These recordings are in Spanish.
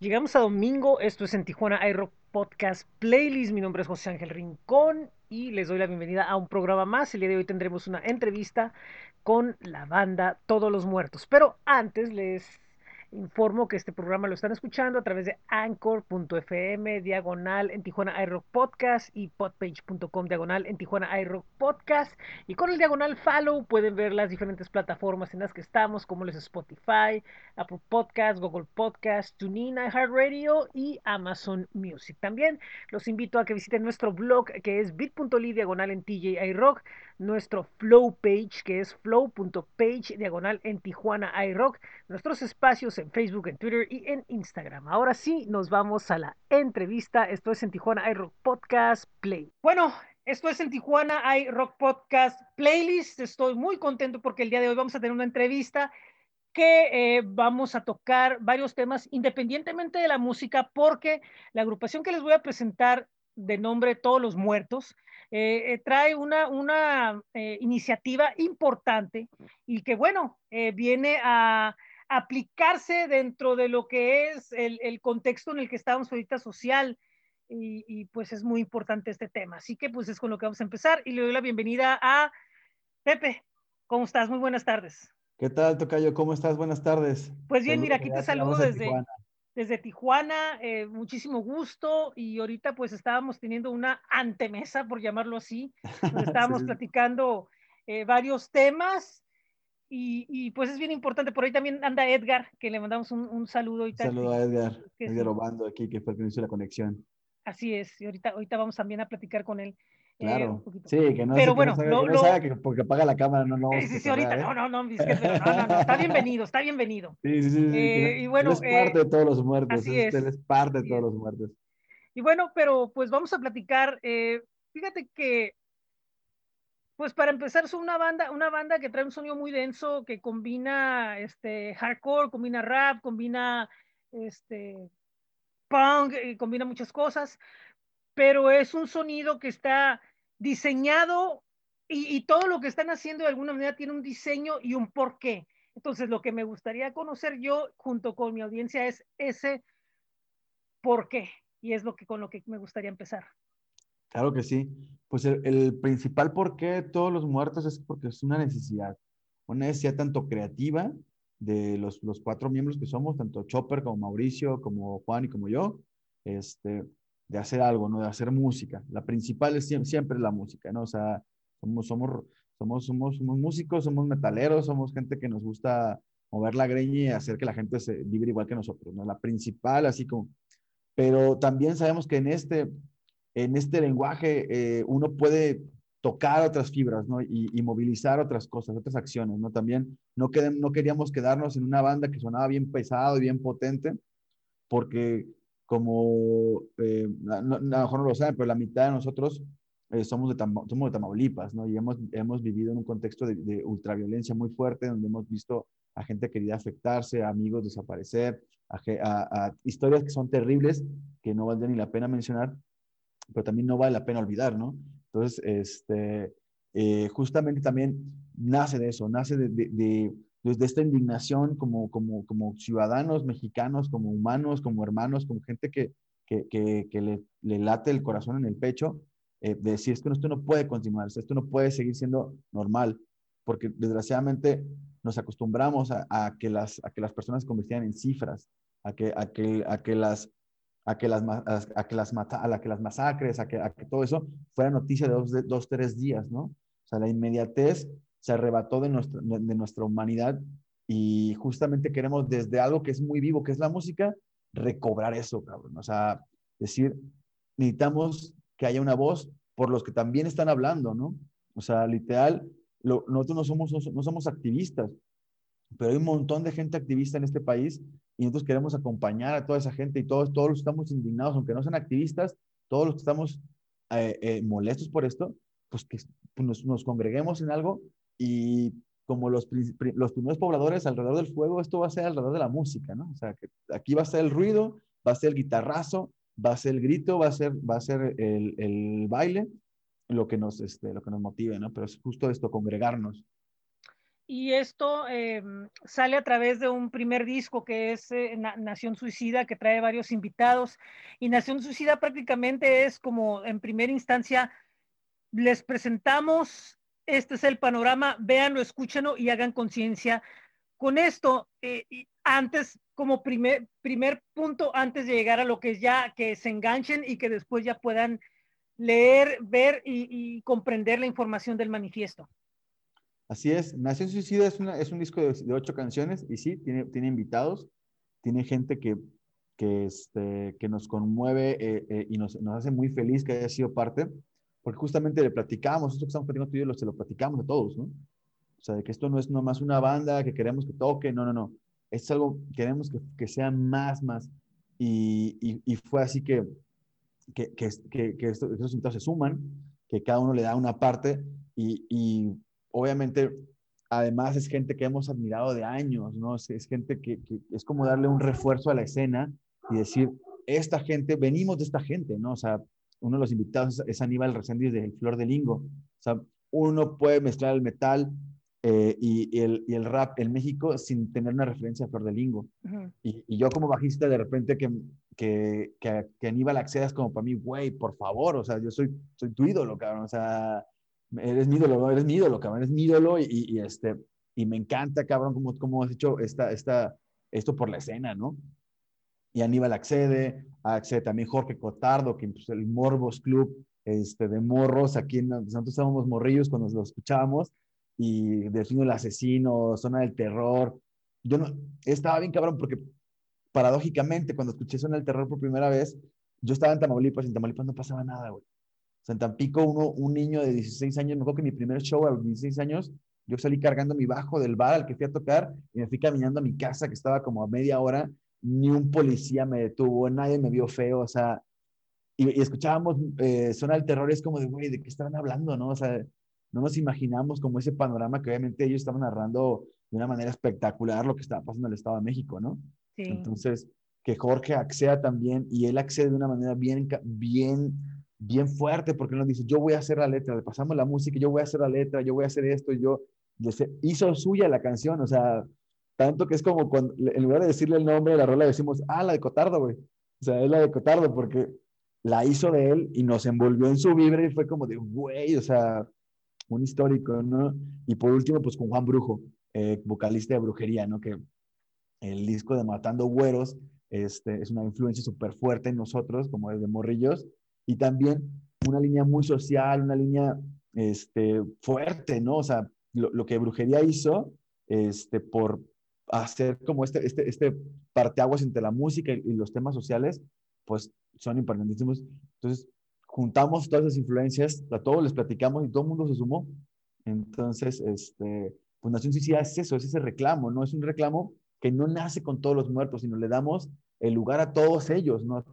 Llegamos a domingo, esto es en Tijuana iRock Podcast Playlist. Mi nombre es José Ángel Rincón y les doy la bienvenida a un programa más. El día de hoy tendremos una entrevista con la banda Todos los Muertos. Pero antes les Informo que este programa lo están escuchando a través de anchor.fm, diagonal en Tijuana iRock Podcast y podpage.com, diagonal en Tijuana iRock Podcast. Y con el diagonal follow pueden ver las diferentes plataformas en las que estamos, como los Spotify, Apple Podcast, Google Podcast, TuneIn, iHeartRadio y Amazon Music. También los invito a que visiten nuestro blog que es bit.ly diagonal en TJ iRock nuestro flow page que es flow.page diagonal en Tijuana iRock, nuestros espacios en Facebook, en Twitter y en Instagram. Ahora sí, nos vamos a la entrevista. Esto es en Tijuana iRock Podcast Play. Bueno, esto es en Tijuana iRock Podcast Playlist. Estoy muy contento porque el día de hoy vamos a tener una entrevista que eh, vamos a tocar varios temas independientemente de la música porque la agrupación que les voy a presentar de nombre Todos los Muertos eh, eh, trae una, una eh, iniciativa importante y que, bueno, viene a aplicarse dentro de lo que es el, el contexto en el que estamos ahorita social. Y, y, pues es muy importante este tema. Así que pues es con lo que vamos a empezar y le doy la bienvenida a Pepe. ¿Cómo estás? Muy buenas tardes. ¿Qué tal, Tocayo? ¿Cómo estás? Buenas tardes. Pues bien, mira, aquí te saludo desde, desde Tijuana, eh, muchísimo gusto y ahorita pues estábamos teniendo una antemesa, por llamarlo así, estábamos platicando eh, varios temas y, y, pues es bien importante, por ahí también anda Edgar, que le mandamos un, un saludo. Y tal, saludo a Edgar, Edgar Obando aquí, que fue el que hizo la conexión. Así es, y ahorita, ahorita vamos también a platicar con él. Eh, claro. sí, que no, Pero bueno, que no, sabe, que, porque apaga la cámara no no. Sí, sí, sí ahorita, ¿eh? no, no, no, es que, no, no, no, está bienvenido, está bienvenido. Sí, sí, sí. Eh, y bueno, es parte de todos los muertos. Así es. es parte de todos los muertos. Y bueno, pero pues vamos a platicar. fíjate que, pues para empezar, es una banda, una banda que trae un sonido muy denso, que combina este hardcore, combina rap, combina este punk, combina muchas cosas, pero es un sonido que está diseñado y, todo lo que están haciendo de alguna manera tiene un diseño y un porqué. Entonces, lo que me gustaría conocer yo junto con mi audiencia es ese porqué y es lo que con lo que me gustaría empezar. Claro que sí. Pues el, el principal porqué de todos los muertos es porque es una necesidad, una necesidad tanto creativa de los, los cuatro miembros que somos, tanto Chopper como Mauricio, como Juan y como yo, este, de hacer algo, ¿no? De hacer música. La principal es siempre, la música, ¿no? O sea, somos, somos, somos, somos, músicos, somos metaleros, somos gente que nos gusta mover la greña y hacer que la gente se vibre igual que nosotros, ¿no? La principal, así como... Pero también sabemos que en este, en este lenguaje eh, uno puede tocar otras fibras, ¿no? Y, movilizar otras cosas, otras acciones, ¿no? También no, no queríamos quedarnos en una banda que sonaba bien pesado y bien potente, porque como, eh, a lo mejor no lo saben, pero la mitad de nosotros eh, somos, de somos de Tamaulipas, ¿no? Y hemos, hemos vivido en un contexto de, ultraviolencia muy fuerte, donde hemos visto a gente querida afectarse, a amigos desaparecer, a, historias que son terribles, que no valdría ni la pena mencionar, pero también no vale la pena olvidar, ¿no? Entonces, este, eh, justamente también nace de eso, nace de, de desde esta indignación como, ciudadanos mexicanos, como humanos, como hermanos, como gente que, le, late el corazón en el pecho, eh, de decir, esto, esto no puede continuar, esto no puede seguir siendo normal, porque desgraciadamente nos acostumbramos a, que, las, a que las personas se convirtieran en cifras, a que, las masacres, a que, todo eso fuera noticia de de dos, tres días, ¿no? O sea, la inmediatez se arrebató de nuestra, de nuestra humanidad y justamente queremos desde algo que es muy vivo, que es la música, recobrar eso, cabrón. O sea, decir, necesitamos que haya una voz por los que también están hablando, ¿no? O sea, literal, nosotros no somos, no somos activistas, pero hay un montón de gente activista en este país y nosotros queremos acompañar a toda esa gente y todos, todos los que estamos indignados, aunque no sean activistas, todos los que estamos eh, eh, molestos por esto, pues que pues nos, nos, congreguemos en algo y como los, los primeros pobladores alrededor del fuego, esto va a ser alrededor de la música, ¿no? O sea, que aquí va a ser el ruido, va a ser el guitarrazo, va a ser el grito, va a ser, va a ser el, el baile, lo que, nos, este, lo que nos motive, ¿no? Pero es justo esto, congregarnos. y esto eh, sale a través de un primer disco que es eh, Nación Suicida, que trae varios invitados. Y Nación Suicida prácticamente es como en primera instancia, les presentamos, este es el panorama, véanlo, escúchenlo y hagan conciencia. Con esto, eh, antes, como primer, primer punto, antes de llegar a lo que es ya, que se enganchen y que después ya puedan leer, ver y, y comprender la información del manifiesto. Así es, Nación Suicida es, es un disco de, ocho canciones y sí, tiene, tiene invitados, tiene gente que, que, este, que nos conmueve eh, eh, y nos, nos, hace muy feliz que haya sido parte, porque justamente le platicamos, esto que estamos platicando tú se lo platicamos a todos, ¿no? O sea, de que esto no es nomás una banda que queremos que toque, no, no, no. Es algo, queremos que, que sea más, más. Y, y, fue así que, que, que, que estos, estos invitados se suman, que cada uno le da una parte y, y obviamente, además es gente que hemos admirado de años, ¿no? Es, gente que, es como darle un refuerzo a la escena y decir, esta gente, venimos de esta gente, ¿no? O sea, uno de los invitados es, Aníbal Reséndiz de Flor de Lingo. O sea, uno puede mezclar el metal eh, y, el, y, el, rap en México sin tener una referencia a Flor de Lingo. y, y, yo como bajista, de repente que, que, que, Aníbal acceda es como para mí, güey, por favor, o sea, yo soy, soy tu ídolo, cabrón, o sea, eres mi ídolo, eres mi ídolo, cabrón, eres mi ídolo y, y, este, y me encanta, cabrón, cómo, cómo has hecho esta, esta, esto por la escena, ¿no? Y Aníbal accede, accede también Jorge Cotardo, que pues, el Morbos Club este, de morros, aquí nosotros estábamos morrillos cuando lo escuchábamos, y Delfino el Asesino, Zona del Terror. Yo no, estaba bien cabrón porque paradójicamente cuando escuché Zona del Terror por primera vez, yo estaba en Tamaulipas y en Tamaulipas no pasaba nada, güey. En Tampico, uno, un niño de 16 años, me acuerdo que mi primer show a los 16 años, yo salí cargando mi bajo del bar al que fui a tocar y me fui caminando a mi casa que estaba como a media hora, ni un policía me detuvo, nadie me vio feo, o sea, y, escuchábamos eh, Zona del Terror, es como de, güey, ¿de qué estaban hablando, no? O sea, no nos imaginamos como ese panorama que obviamente ellos estaban narrando de una manera espectacular lo que estaba pasando en el Estado de México, ¿no? Sí. Entonces, que Jorge acceda también y él accede de una manera bien, bien bien fuerte porque nos dice, yo voy a hacer la letra, le pasamos la música, yo voy a hacer la letra, yo voy a hacer esto, y yo, hizo suya la canción, o sea, tanto que es como cuando, en lugar de decirle el nombre de la rola, decimos, ah, la de Cotardo, güey. O sea, es la de Cotardo porque la hizo de él y nos envolvió en su vibra y fue como de, güey, o sea, un histórico, ¿no? Y por último, pues con Juan Brujo, eh, vocalista de brujería, ¿no? Que el disco de Matando Güeros este, es una influencia súper fuerte en nosotros, como de morrillos, y también una línea muy social, una línea este, fuerte, ¿no? O sea, lo, que Brujería hizo este, por hacer como este, este, este parteaguas entre la música y, los temas sociales, pues son importantísimos. Entonces, juntamos todas esas influencias, a todos les platicamos y todo el mundo se sumó. Entonces, este, Nación Suicida es eso, es ese reclamo, ¿no? Es un reclamo que no nace con todos los muertos, sino le damos el lugar a todos ellos, ¿no? a,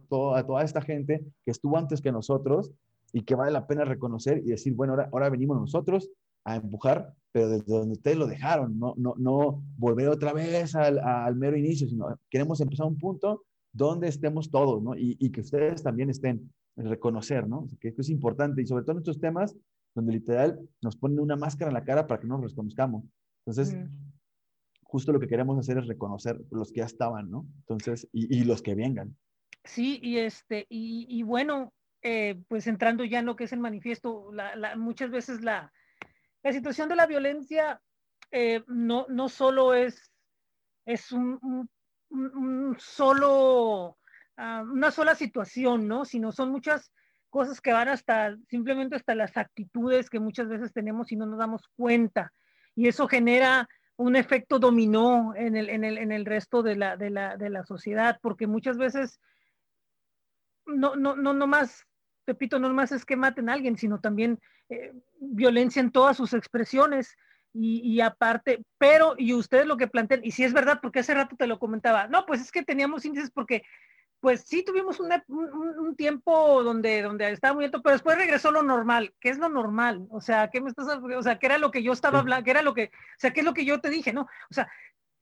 toda esta gente que estuvo antes que nosotros y que vale la pena reconocer y decir, bueno, ahora, ahora venimos nosotros a empujar, pero desde donde ustedes lo dejaron, no, no, no volver otra vez al, al mero inicio, sino queremos empezar un punto donde estemos todos, ¿no? Y, y que ustedes también estén, reconocer, ¿no? Que esto es importante y sobre todo en estos temas donde literal nos ponen una máscara en la cara para que nos reconozcamos. Entonces, justo lo que queremos hacer es reconocer los que ya estaban, ¿no? Entonces, y, los que vengan. Sí, y este, y, bueno, eh, pues entrando ya en lo que es el manifiesto, muchas veces la, la situación de la violencia eh, no, no solo es, es un, solo, ah, una sola situación, ¿no? Sino son muchas cosas que van hasta, simplemente hasta las actitudes que muchas veces tenemos y no nos damos cuenta. Y eso genera un efecto dominó en el, en el, en el resto de la, de, la, de la, sociedad, porque muchas veces no, no, no, no más, repito, no más es que maten a alguien, sino también eh, violencia en todas sus expresiones. Y, y, aparte, pero, y ustedes lo que plantean, y si es verdad, porque hace rato te lo comentaba, no, pues es que teníamos índices porque pues sí tuvimos un, tiempo donde, donde estaba muy alto, pero después regresó lo normal. ¿Qué es lo normal? O sea, ¿qué me estás, o sea, qué era lo que yo estaba hablando? ¿Qué era lo que, o sea, qué es lo que yo te dije, no? O sea,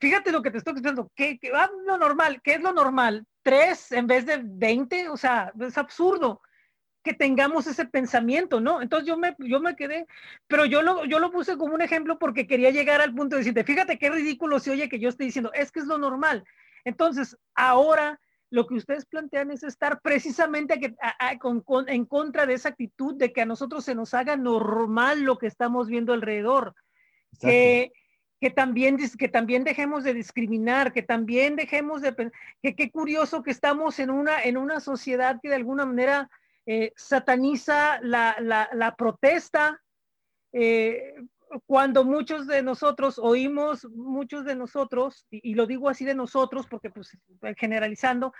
fíjate lo que te estoy diciendo, ¿qué, qué ah, lo normal? ¿Qué es lo normal? ¿Tres en vez de veinte? O sea, es absurdo. Que tengamos ese pensamiento, ¿no? Entonces yo me, yo me quedé, pero yo lo, yo lo puse como un ejemplo porque quería llegar al punto de decirte, fíjate qué ridículo se oye que yo estoy diciendo, es que es lo normal. Entonces, ahora lo que ustedes plantean es estar precisamente en contra de esa actitud de que a nosotros se nos haga normal lo que estamos viendo alrededor. Que, que, también, que también dejemos de discriminar, que también dejemos de... que qué curioso que estamos en una, en una sociedad que de alguna manera eh, sataniza la, la, protesta, eh, cuando muchos de nosotros oímos, muchos de nosotros, y, lo digo así de nosotros porque pues generalizando,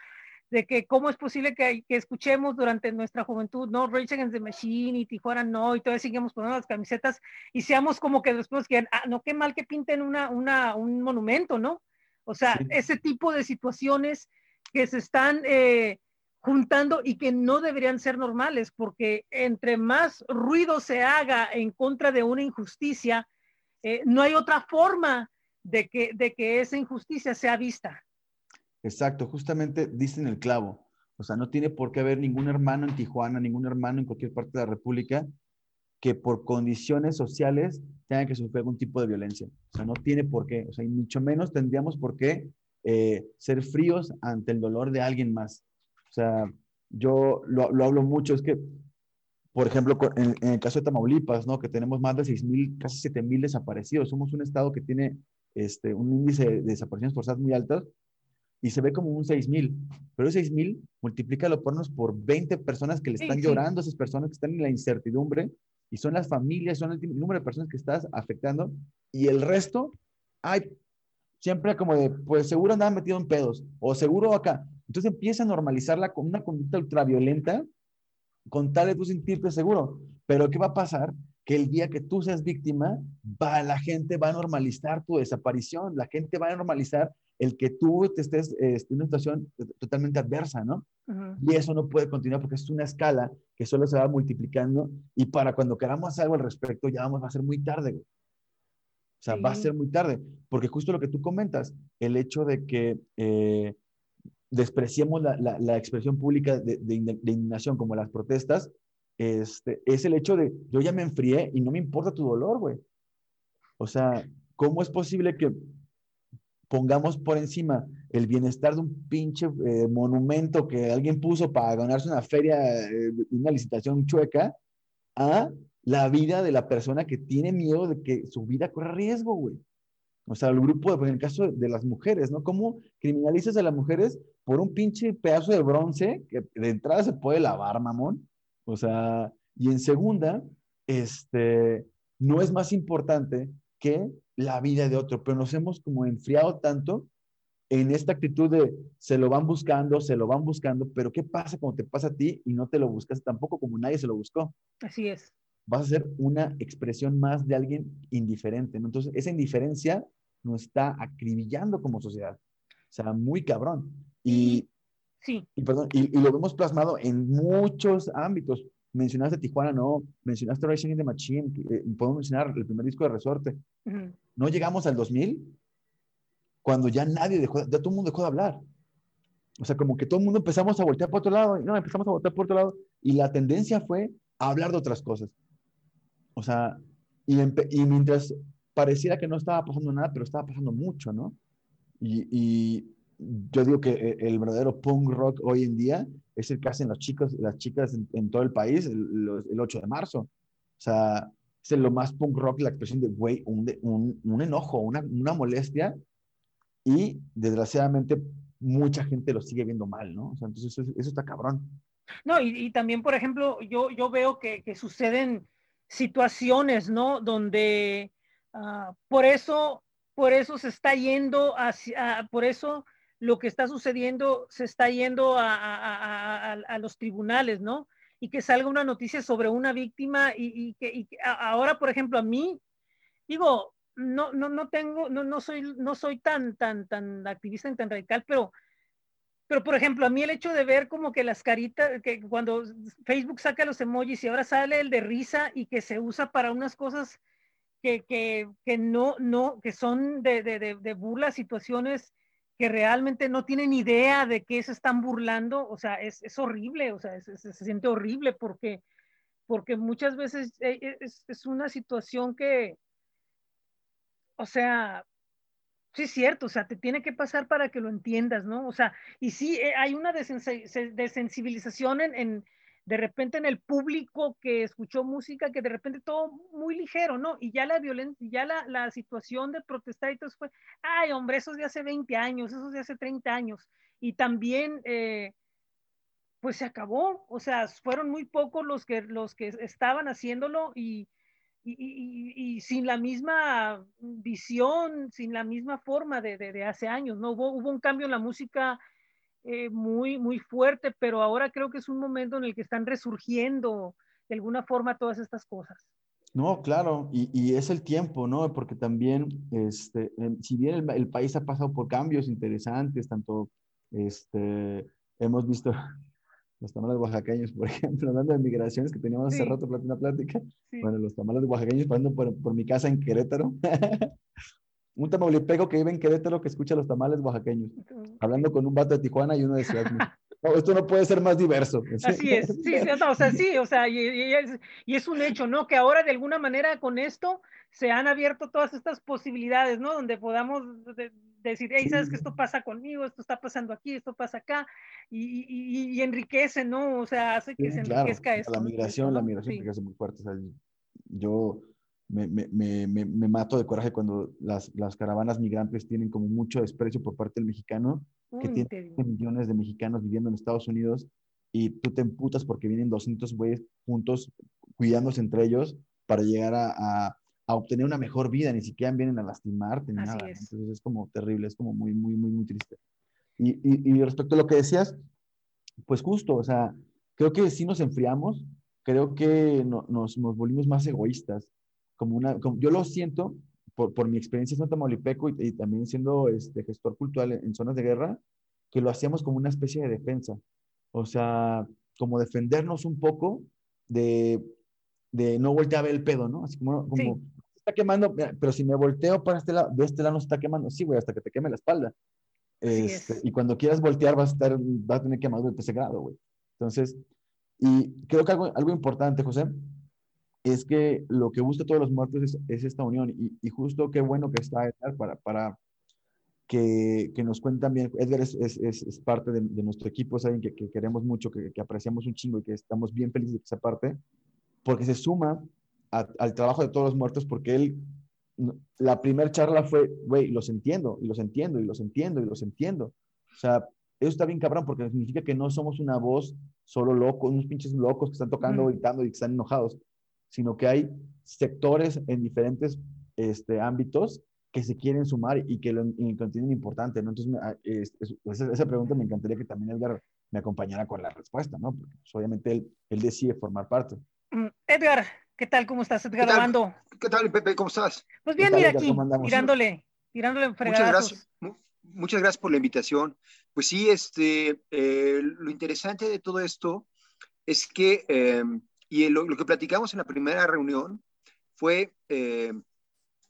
de que cómo es posible que, que, escuchemos durante nuestra juventud, no, Rage Against the Machine y Tijuana no, y todavía seguimos poniendo las camisetas y seamos como que después que, ah, no, qué mal que pinten una, una, un monumento, ¿no? O sea, ese tipo de situaciones que se están eh, juntando y que no deberían ser normales, porque entre más ruido se haga en contra de una injusticia, eh, no hay otra forma de que, de que esa injusticia sea vista. Exacto, justamente dicen el clavo. O sea, no tiene por qué haber ningún hermano en Tijuana, ningún hermano en cualquier parte de la República que por condiciones sociales tenga que sufrir algún tipo de violencia. O sea, no tiene por qué. O sea, y mucho menos tendríamos por qué eh, ser fríos ante el dolor de alguien más. O sea, yo lo, hablo mucho, es que, por ejemplo, en, el caso de Tamaulipas, ¿no? Que tenemos más de 6.000, casi 7.000 desaparecidos. Somos un estado que tiene este, un índice de desapariciones forzadas muy altas y se ve como un 6.000. Pero 6.000, multiplícalo por por 20 personas que le están llorando, esas personas que están en la incertidumbre y son las familias, son el número de personas que estás afectando y el resto, hay siempre como de, pues seguro andaban metido en pedos o seguro acá. Entonces empieza a normalizarla con una conducta ultraviolenta con tal de tú sentirte seguro. Pero ¿qué va a pasar? Que el día que tú seas víctima, va, la gente va a normalizar tu desaparición, la gente va a normalizar el que tú te estés este, en una situación totalmente adversa, ¿no? Y eso no puede continuar porque es una escala que solo se va multiplicando y para cuando queramos algo al respecto ya vamos a ser muy tarde, O sea, va a ser muy tarde, porque justo lo que tú comentas, el hecho de que eh, despreciemos la, la, expresión pública de, de, indignación como las protestas, este, es el hecho de yo ya me enfrié y no me importa tu dolor, güey. O sea, ¿cómo es posible que pongamos por encima el bienestar de un pinche eh, monumento que alguien puso para ganarse una feria, eh, una licitación chueca, a la vida de la persona que tiene miedo de que su vida corra riesgo, güey? O sea, el grupo, en el caso de las mujeres, ¿no? ¿Cómo criminalizas a las mujeres por un pinche pedazo de bronce que de entrada se puede lavar, mamón? O sea, y en segunda, este, no es más importante que la vida de otro, pero nos hemos como enfriado tanto en esta actitud de se lo van buscando, se lo van buscando, pero ¿qué pasa cuando te pasa a ti y no te lo buscas tampoco como nadie se lo buscó? Así es. Vas a ser una expresión más de alguien indiferente, ¿no? Entonces, esa indiferencia nos está acribillando como sociedad. O sea, muy cabrón. Y, sí. y, perdón, y, y lo vemos plasmado en muchos ámbitos mencionaste Tijuana, no, mencionaste Racing in the Machine, eh, podemos mencionar el primer disco de Resorte. No llegamos al 2000 cuando ya nadie dejó, ya todo el mundo dejó de hablar. O sea, como que todo el mundo empezamos a voltear por otro lado, y no, empezamos a voltear por otro lado, y la tendencia fue a hablar de otras cosas. O sea, y, y mientras pareciera que no estaba pasando nada, pero estaba pasando mucho, ¿no? Y, y yo digo que eh, el verdadero punk rock hoy en día es el que hacen los chicos, las chicas en, todo el país el, el, 8 de marzo. O sea, es lo más punk rock la expresión de, güey, un, un, un, enojo, una, una molestia y desgraciadamente mucha gente lo sigue viendo mal, ¿no? O sea, entonces eso, está cabrón. No, y, y, también, por ejemplo, yo, yo veo que, que suceden situaciones, ¿no? Donde uh, por eso, por eso se está yendo hacia, por eso lo que está sucediendo se está yendo a, los tribunales, ¿no? Y que salga una noticia sobre una víctima y, que ahora, por ejemplo, a mí, digo, no, no, no tengo, no, no soy, no soy tan, tan, tan activista y tan radical, pero, pero por ejemplo, a mí el hecho de ver como que las caritas, que cuando Facebook saca los emojis y ahora sale el de risa y que se usa para unas cosas que, que, que no, no, que son de, de, de, de burla, situaciones que realmente no tienen idea de qué se están burlando, o sea, es, es horrible, o sea, se siente horrible porque, porque muchas veces eh, es, es, una situación que, o sea, sí es cierto, o sea, te tiene que pasar para que lo entiendas, ¿no? O sea, y sí, eh, hay una desensibilización en, de repente en el público que escuchó música, que de repente todo muy ligero, ¿no? Y ya la violencia, ya la, la, situación de protestar y todo eso fue, ay, hombre, esos de hace 20 años, esos de hace 30 años. Y también, eh, pues se acabó, o sea, fueron muy pocos los que, los que estaban haciéndolo y, y, y, y sin la misma visión, sin la misma forma de, de, de hace años, ¿no? Hubo, hubo un cambio en la música eh, muy, muy fuerte, pero ahora creo que es un momento en el que están resurgiendo de alguna forma todas estas cosas. No, claro, y, y es el tiempo, ¿no? Porque también, este, si bien el, el, país ha pasado por cambios interesantes, tanto, este, hemos visto los tamales oaxaqueños, por ejemplo, hablando de migraciones que teníamos hace sí. rato, una plática, sí. bueno, los tamales oaxaqueños pasando por, por mi casa en Querétaro, un tamaulipeco que vive en Querétaro que escucha los tamales oaxaqueños, hablando con un vato de Tijuana y uno de Ciudad no, esto no puede ser más diverso. Así es, sí, no, o sea, sí, o sea, y, y, es, y, es, un hecho, ¿no? Que ahora de alguna manera con esto se han abierto todas estas posibilidades, ¿no? Donde podamos de, decir, hey, sabes que esto pasa conmigo, esto está pasando aquí, esto pasa acá, y, y enriquece, ¿no? O sea, hace que sí, se enriquezca claro. esto. La migración, la migración sí. enriquece muy fuerte. O sea, yo me, me, me, me, mato de coraje cuando las, las, caravanas migrantes tienen como mucho desprecio por parte del mexicano, que Uy, tiene millones de mexicanos viviendo en Estados Unidos y tú te emputas porque vienen 200 güeyes juntos cuidándose entre ellos para llegar a, a, a, obtener una mejor vida, ni siquiera vienen a lastimarte ni Así nada. Es. Entonces es como terrible, es como muy, muy, muy, muy triste. Y, y, y respecto a lo que decías, pues justo, o sea, creo que sí nos enfriamos, creo que no, nos, nos volvimos más egoístas como una, como, yo lo siento por, por, mi experiencia en Tamaulipeco y, y, también siendo este, gestor cultural en, en, zonas de guerra, que lo hacíamos como una especie de defensa. O sea, como defendernos un poco de, de no voltear a ver el pedo, ¿no? Así como, como sí. Está quemando, pero si me volteo para este lado, de este lado no se está quemando, sí, güey, hasta que te queme la espalda. Este, y cuando quieras voltear vas a, estar, vas a tener quemadura de ese grado, güey. Entonces, y creo que algo, algo importante, José, es que lo que busca todos los muertos es, es esta unión y, y, justo qué bueno que está Edgar para, para que, que nos cuente también. Edgar es, es, es parte de, de, nuestro equipo, es alguien que, que queremos mucho, que, que, apreciamos un chingo y que estamos bien felices de que sea parte, porque se suma a, al trabajo de todos los muertos, porque él, la primera charla fue, güey, los entiendo, y los entiendo, y los entiendo, y los entiendo. O sea, eso está bien cabrón, porque significa que no somos una voz solo loco, unos pinches locos que están tocando, mm. gritando y que están enojados sino que hay sectores en diferentes este, ámbitos que se quieren sumar y que lo, tienen importante, ¿no? Entonces, es, es, esa, esa, pregunta me encantaría que también Edgar me acompañara con la respuesta, ¿no? Porque pues, obviamente él, él decide formar parte. Mm, Edgar, ¿qué tal? ¿Cómo estás, Edgar ¿Qué tal? Armando? ¿Qué tal, Pepe? ¿Cómo estás? Pues bien, mira aquí, tirándole, tirándole Muchas gracias. Muchas gracias por la invitación. Pues sí, este, eh, lo interesante de todo esto es que eh, y lo, lo, que platicamos en la primera reunión fue eh,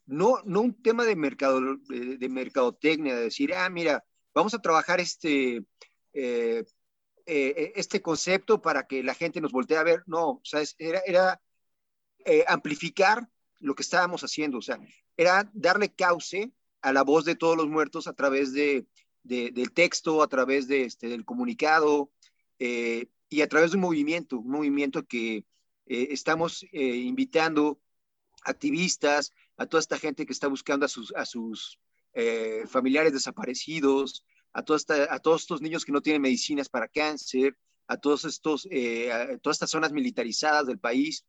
no, no un tema de, mercado, de, de, mercadotecnia, de decir, ah, mira, vamos a trabajar este, eh, eh, este concepto para que la gente nos voltee a ver. No, o sea, era, era eh, amplificar lo que estábamos haciendo, o sea, era darle cauce a la voz de todos los muertos a través de, de del texto, a través de, este, del comunicado, eh, y a través de un movimiento, un movimiento que eh, estamos invitando activistas, a toda esta gente que está buscando a sus, familiares desaparecidos, a, todos estos niños que no tienen medicinas para cáncer, a todas estas zonas militarizadas del país.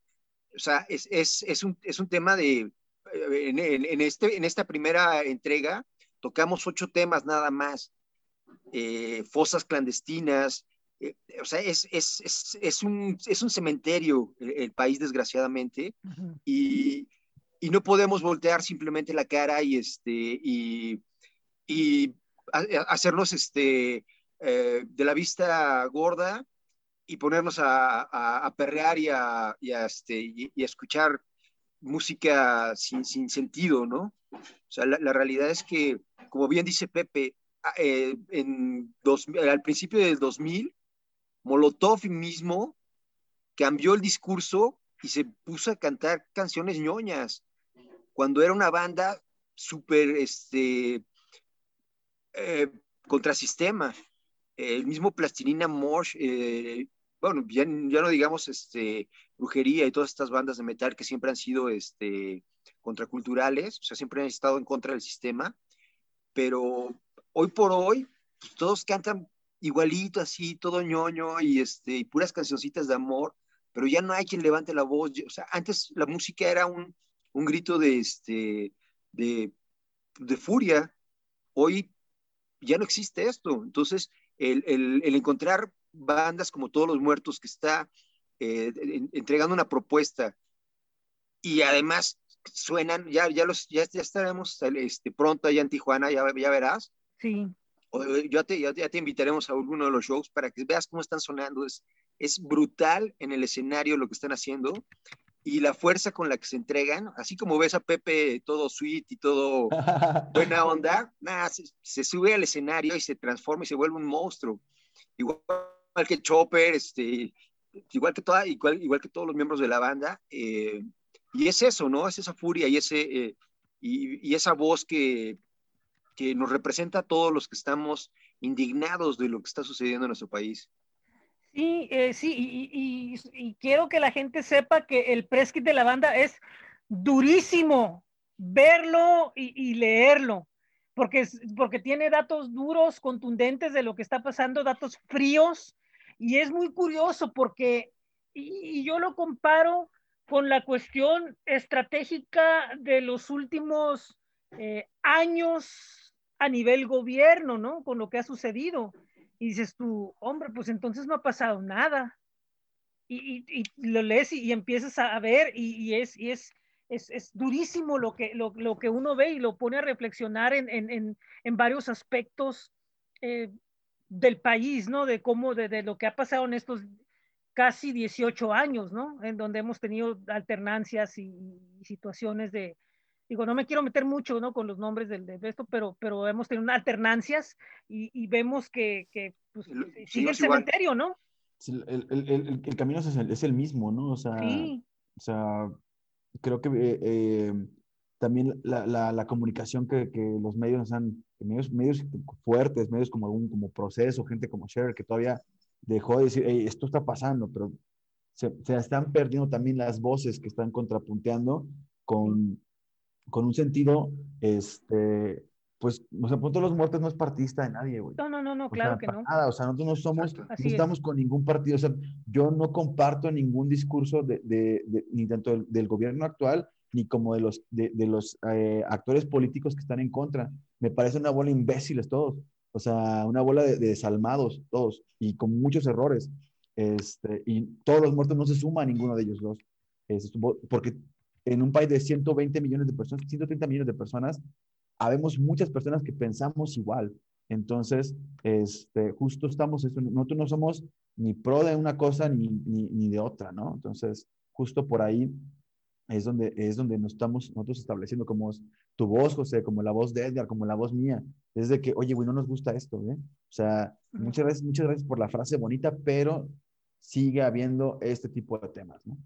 O sea, es, es, es, un, es un tema de, en, en, en, este, en esta primera entrega, tocamos ocho temas nada más. Eh, fosas clandestinas, eh, o sea, es, es, es, es, un, es un cementerio el, el país, desgraciadamente, uh -huh. y, y, no podemos voltear simplemente la cara y, este, y, y a, a hacernos este, eh, de la vista gorda y ponernos a, a, perrear y a, este, y, y escuchar música sin, sin, sentido, ¿no? O sea, la, realidad es que, como bien dice Pepe, eh, en dos, al principio del 2000, Molotov mismo cambió el discurso y se puso a cantar canciones ñoñas, cuando era una banda súper, este, eh, contrasistema. El mismo Plastilina Mosh, eh, bueno, ya, ya, no digamos este, brujería y todas estas bandas de metal que siempre han sido este, contraculturales, o sea, siempre han estado en contra del sistema, pero hoy por hoy, pues, todos cantan igualito, así, todo ñoño y, este, y puras cancioncitas de amor, pero ya no hay quien levante la voz. O sea, antes la música era un, un grito de, este, de, de, furia. Hoy ya no existe esto. Entonces, el, el, el encontrar bandas como Todos los Muertos que está eh, entregando una propuesta y además suenan, ya, ya, los, ya, ya estaremos este, pronto allá en Tijuana, ya, ya verás. Sí. Yo te, ya, ya, te invitaremos a alguno de los shows para que veas cómo están sonando. Es, es brutal en el escenario lo que están haciendo y la fuerza con la que se entregan, así como ves a Pepe todo sweet y todo buena onda, nada, se, se, sube al escenario y se transforma y se vuelve un monstruo. Igual que Chopper, este, igual, que toda, igual, igual que todos los miembros de la banda. Eh, y es eso, ¿no? Es esa furia y, ese, eh, y, y, esa voz que, que nos representa a todos los que estamos indignados de lo que está sucediendo en nuestro país. Sí, eh, sí, y, y, y, quiero que la gente sepa que el press kit de la banda es durísimo verlo y, leerlo, porque, porque tiene datos duros, contundentes de lo que está pasando, datos fríos, y es muy curioso porque, y, yo lo comparo con la cuestión estratégica de los últimos eh, años a nivel gobierno, ¿no? Con lo que ha sucedido y dices tú, hombre, pues entonces no ha pasado nada. Y, y, y lo lees y, y, empiezas a ver y, es, y es, es, es, durísimo lo que, lo, lo, que uno ve y lo pone a reflexionar en, en, en, en varios aspectos eh, del país, ¿no? De cómo, de, de, lo que ha pasado en estos casi 18 años, ¿no? En donde hemos tenido alternancias y, situaciones de, digo, no me quiero meter mucho, ¿no? Con los nombres del, de esto, pero, pero hemos tenido alternancias y, y vemos que, que pues, sí, sigue el cementerio, igual. ¿no? El, el, el, el, camino es el, es el mismo, ¿no? O sea, sí. o sea creo que eh, eh, también la, la, la, comunicación que, que, los medios han, medios, medios fuertes, medios como algún como proceso, gente como Sher, que todavía dejó de decir, hey, esto está pasando, pero se, se están perdiendo también las voces que están contrapunteando con, con un sentido, este, pues, o sea, punto los muertos no es partista de nadie, güey. No, no, no, no, claro sea, que no. Nada, o sea, nosotros no somos, no estamos es. con ningún partido, o sea, yo no comparto ningún discurso de, de, de ni tanto del, del, gobierno actual, ni como de los, de, de los eh, actores políticos que están en contra. Me parece una bola imbéciles todos, o sea, una bola de, de desalmados todos, y con muchos errores. Este, y todos los muertos no se suma a ninguno de ellos dos. Porque en un país de 120 millones de personas, 130 millones de personas, habemos muchas personas que pensamos igual. Entonces, este, justo estamos, nosotros no somos ni pro de una cosa ni, ni, ni, de otra, ¿no? Entonces, justo por ahí es donde, es donde nos estamos nosotros estableciendo como tu voz, José, como la voz de Edgar, como la voz mía. Es de que, oye, güey, no nos gusta esto, ¿eh? O sea, muchas veces, muchas gracias por la frase bonita, pero sigue habiendo este tipo de temas, ¿no?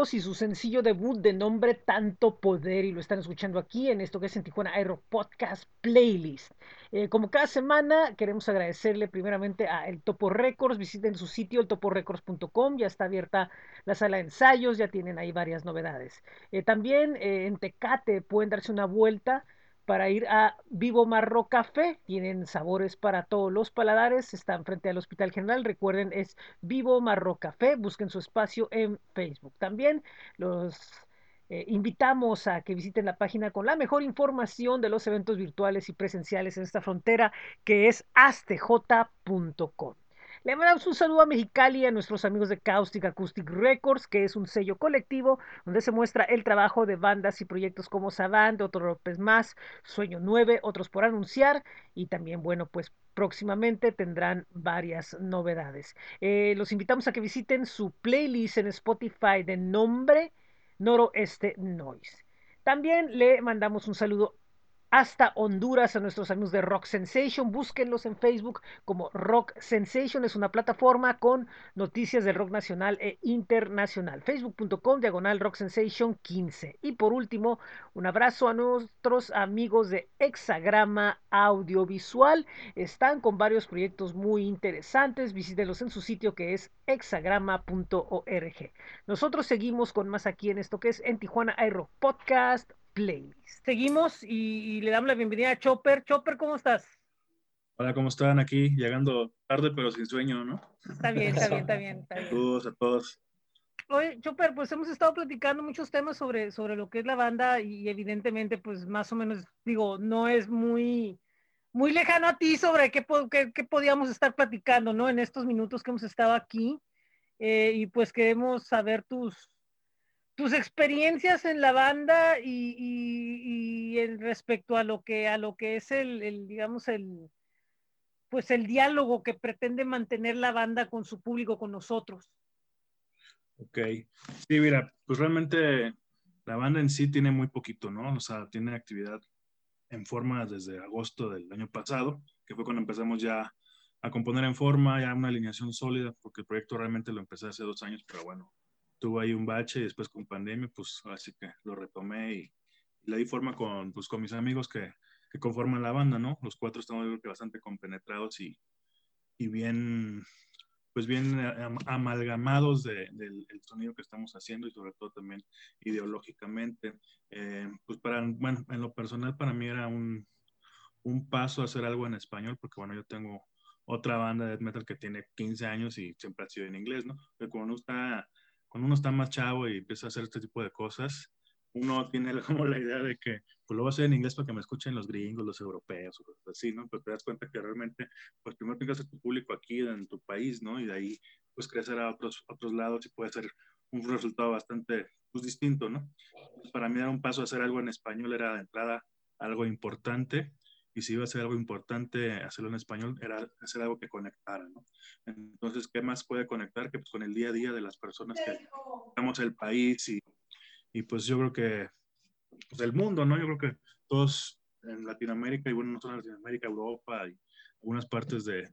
Y su sencillo debut de nombre Tanto Poder y lo están escuchando aquí en esto que es en Tijuana Aero Podcast Playlist. Eh, como cada semana queremos agradecerle primeramente a El Topo Records, visiten su sitio eltoporecords.com, ya está abierta la sala de ensayos, ya tienen ahí varias novedades. Eh, también eh, en Tecate pueden darse una vuelta para ir a Vivo Marro Café. Tienen sabores para todos los paladares. Están frente al Hospital General. Recuerden, es Vivo Marro Café. Busquen su espacio en Facebook. También los eh, invitamos a que visiten la página con la mejor información de los eventos virtuales y presenciales en esta frontera, que es astj.com. Le mandamos un saludo a Mexicali, a nuestros amigos de Caustic Acoustic Records, que es un sello colectivo donde se muestra el trabajo de bandas y proyectos como Savant, Otro López Más, Sueño 9, otros por anunciar y también, bueno, pues próximamente tendrán varias novedades. Eh, los invitamos a que visiten su playlist en Spotify de nombre Noroeste Noise. También le mandamos un saludo hasta Honduras a nuestros amigos de Rock Sensation. Búsquenlos en Facebook como Rock Sensation. Es una plataforma con noticias del rock nacional e internacional. Facebook.com diagonal Rock Sensation 15. Y por último, un abrazo a nuestros amigos de Hexagrama Audiovisual. Están con varios proyectos muy interesantes. Visítenlos en su sitio que es hexagrama.org. Nosotros seguimos con más aquí en esto que es en Tijuana Aero Podcast playlist. Seguimos y, le damos la bienvenida a Chopper. Chopper, ¿cómo estás? Hola, ¿cómo están aquí? Llegando tarde, pero sin sueño, ¿no? Está bien, está bien, está bien. Saludos a todos. Oye, Chopper, pues hemos estado platicando muchos temas sobre, sobre lo que es la banda y evidentemente, pues más o menos, digo, no es muy, muy lejano a ti sobre qué, qué, podíamos estar platicando, ¿no? En estos minutos que hemos estado aquí. Eh, y pues queremos saber tus, tus experiencias en la banda y, y, respecto a lo que a lo que es el, digamos el pues el diálogo que pretende mantener la banda con su público con nosotros. Ok, sí mira pues realmente la banda en sí tiene muy poquito no o sea tiene actividad en forma desde agosto del año pasado que fue cuando empezamos ya a componer en forma ya una alineación sólida porque el proyecto realmente lo empecé hace dos años pero bueno tuve ahí un bache y después con pandemia, pues así que lo retomé y, le di forma con, pues, con mis amigos que, que, conforman la banda, ¿no? Los cuatro estamos creo que bastante compenetrados y, y bien, pues bien amalgamados de, del sonido que estamos haciendo y sobre todo también ideológicamente. Eh, pues para, bueno, en lo personal para mí era un, un paso hacer algo en español, porque bueno, yo tengo otra banda de death metal que tiene 15 años y siempre ha sido en inglés, ¿no? Pero cuando uno está cuando uno está más chavo y empieza a hacer este tipo de cosas, uno tiene como la idea de que pues lo voy a hacer en inglés para que me escuchen los gringos, los europeos, o cosas así, ¿no? Pero te das cuenta que realmente, pues primero que hacer tu público aquí en tu país, ¿no? Y de ahí, pues crecer a otros, otros lados y puede ser un resultado bastante, pues distinto, ¿no? para mí dar un paso a hacer algo en español era de entrada algo importante y si iba a ser algo importante hacerlo en español, era hacer algo que conectara, ¿no? Entonces, ¿qué más puede conectar que pues, con el día a día de las personas que estamos el país y, y pues yo creo que pues, el mundo, ¿no? Yo creo que todos en Latinoamérica y bueno, no solo en Latinoamérica, Europa y algunas partes de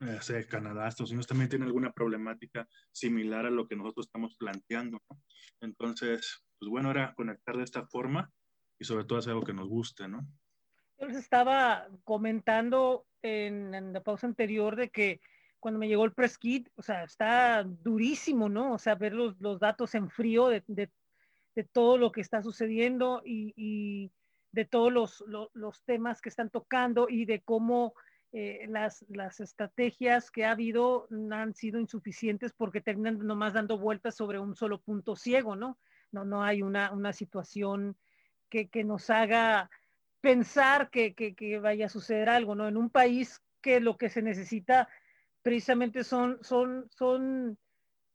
eh, Canadá, Estados Unidos también tienen alguna problemática similar a lo que nosotros estamos planteando, ¿no? Entonces, pues bueno, era conectar de esta forma y sobre todo hacer algo que nos guste, ¿no? Les estaba comentando en, la pausa anterior de que cuando me llegó el press kit, o sea, está durísimo, ¿no? O sea, ver los, datos en frío de, todo lo que está sucediendo y, de todos los, temas que están tocando y de cómo eh, las, estrategias que ha habido han sido insuficientes porque terminan nomás dando vueltas sobre un solo punto ciego, ¿no? No, no hay una, una situación que nos haga pensar que, que, vaya a suceder algo, ¿no? En un país que lo que se necesita precisamente son, son, son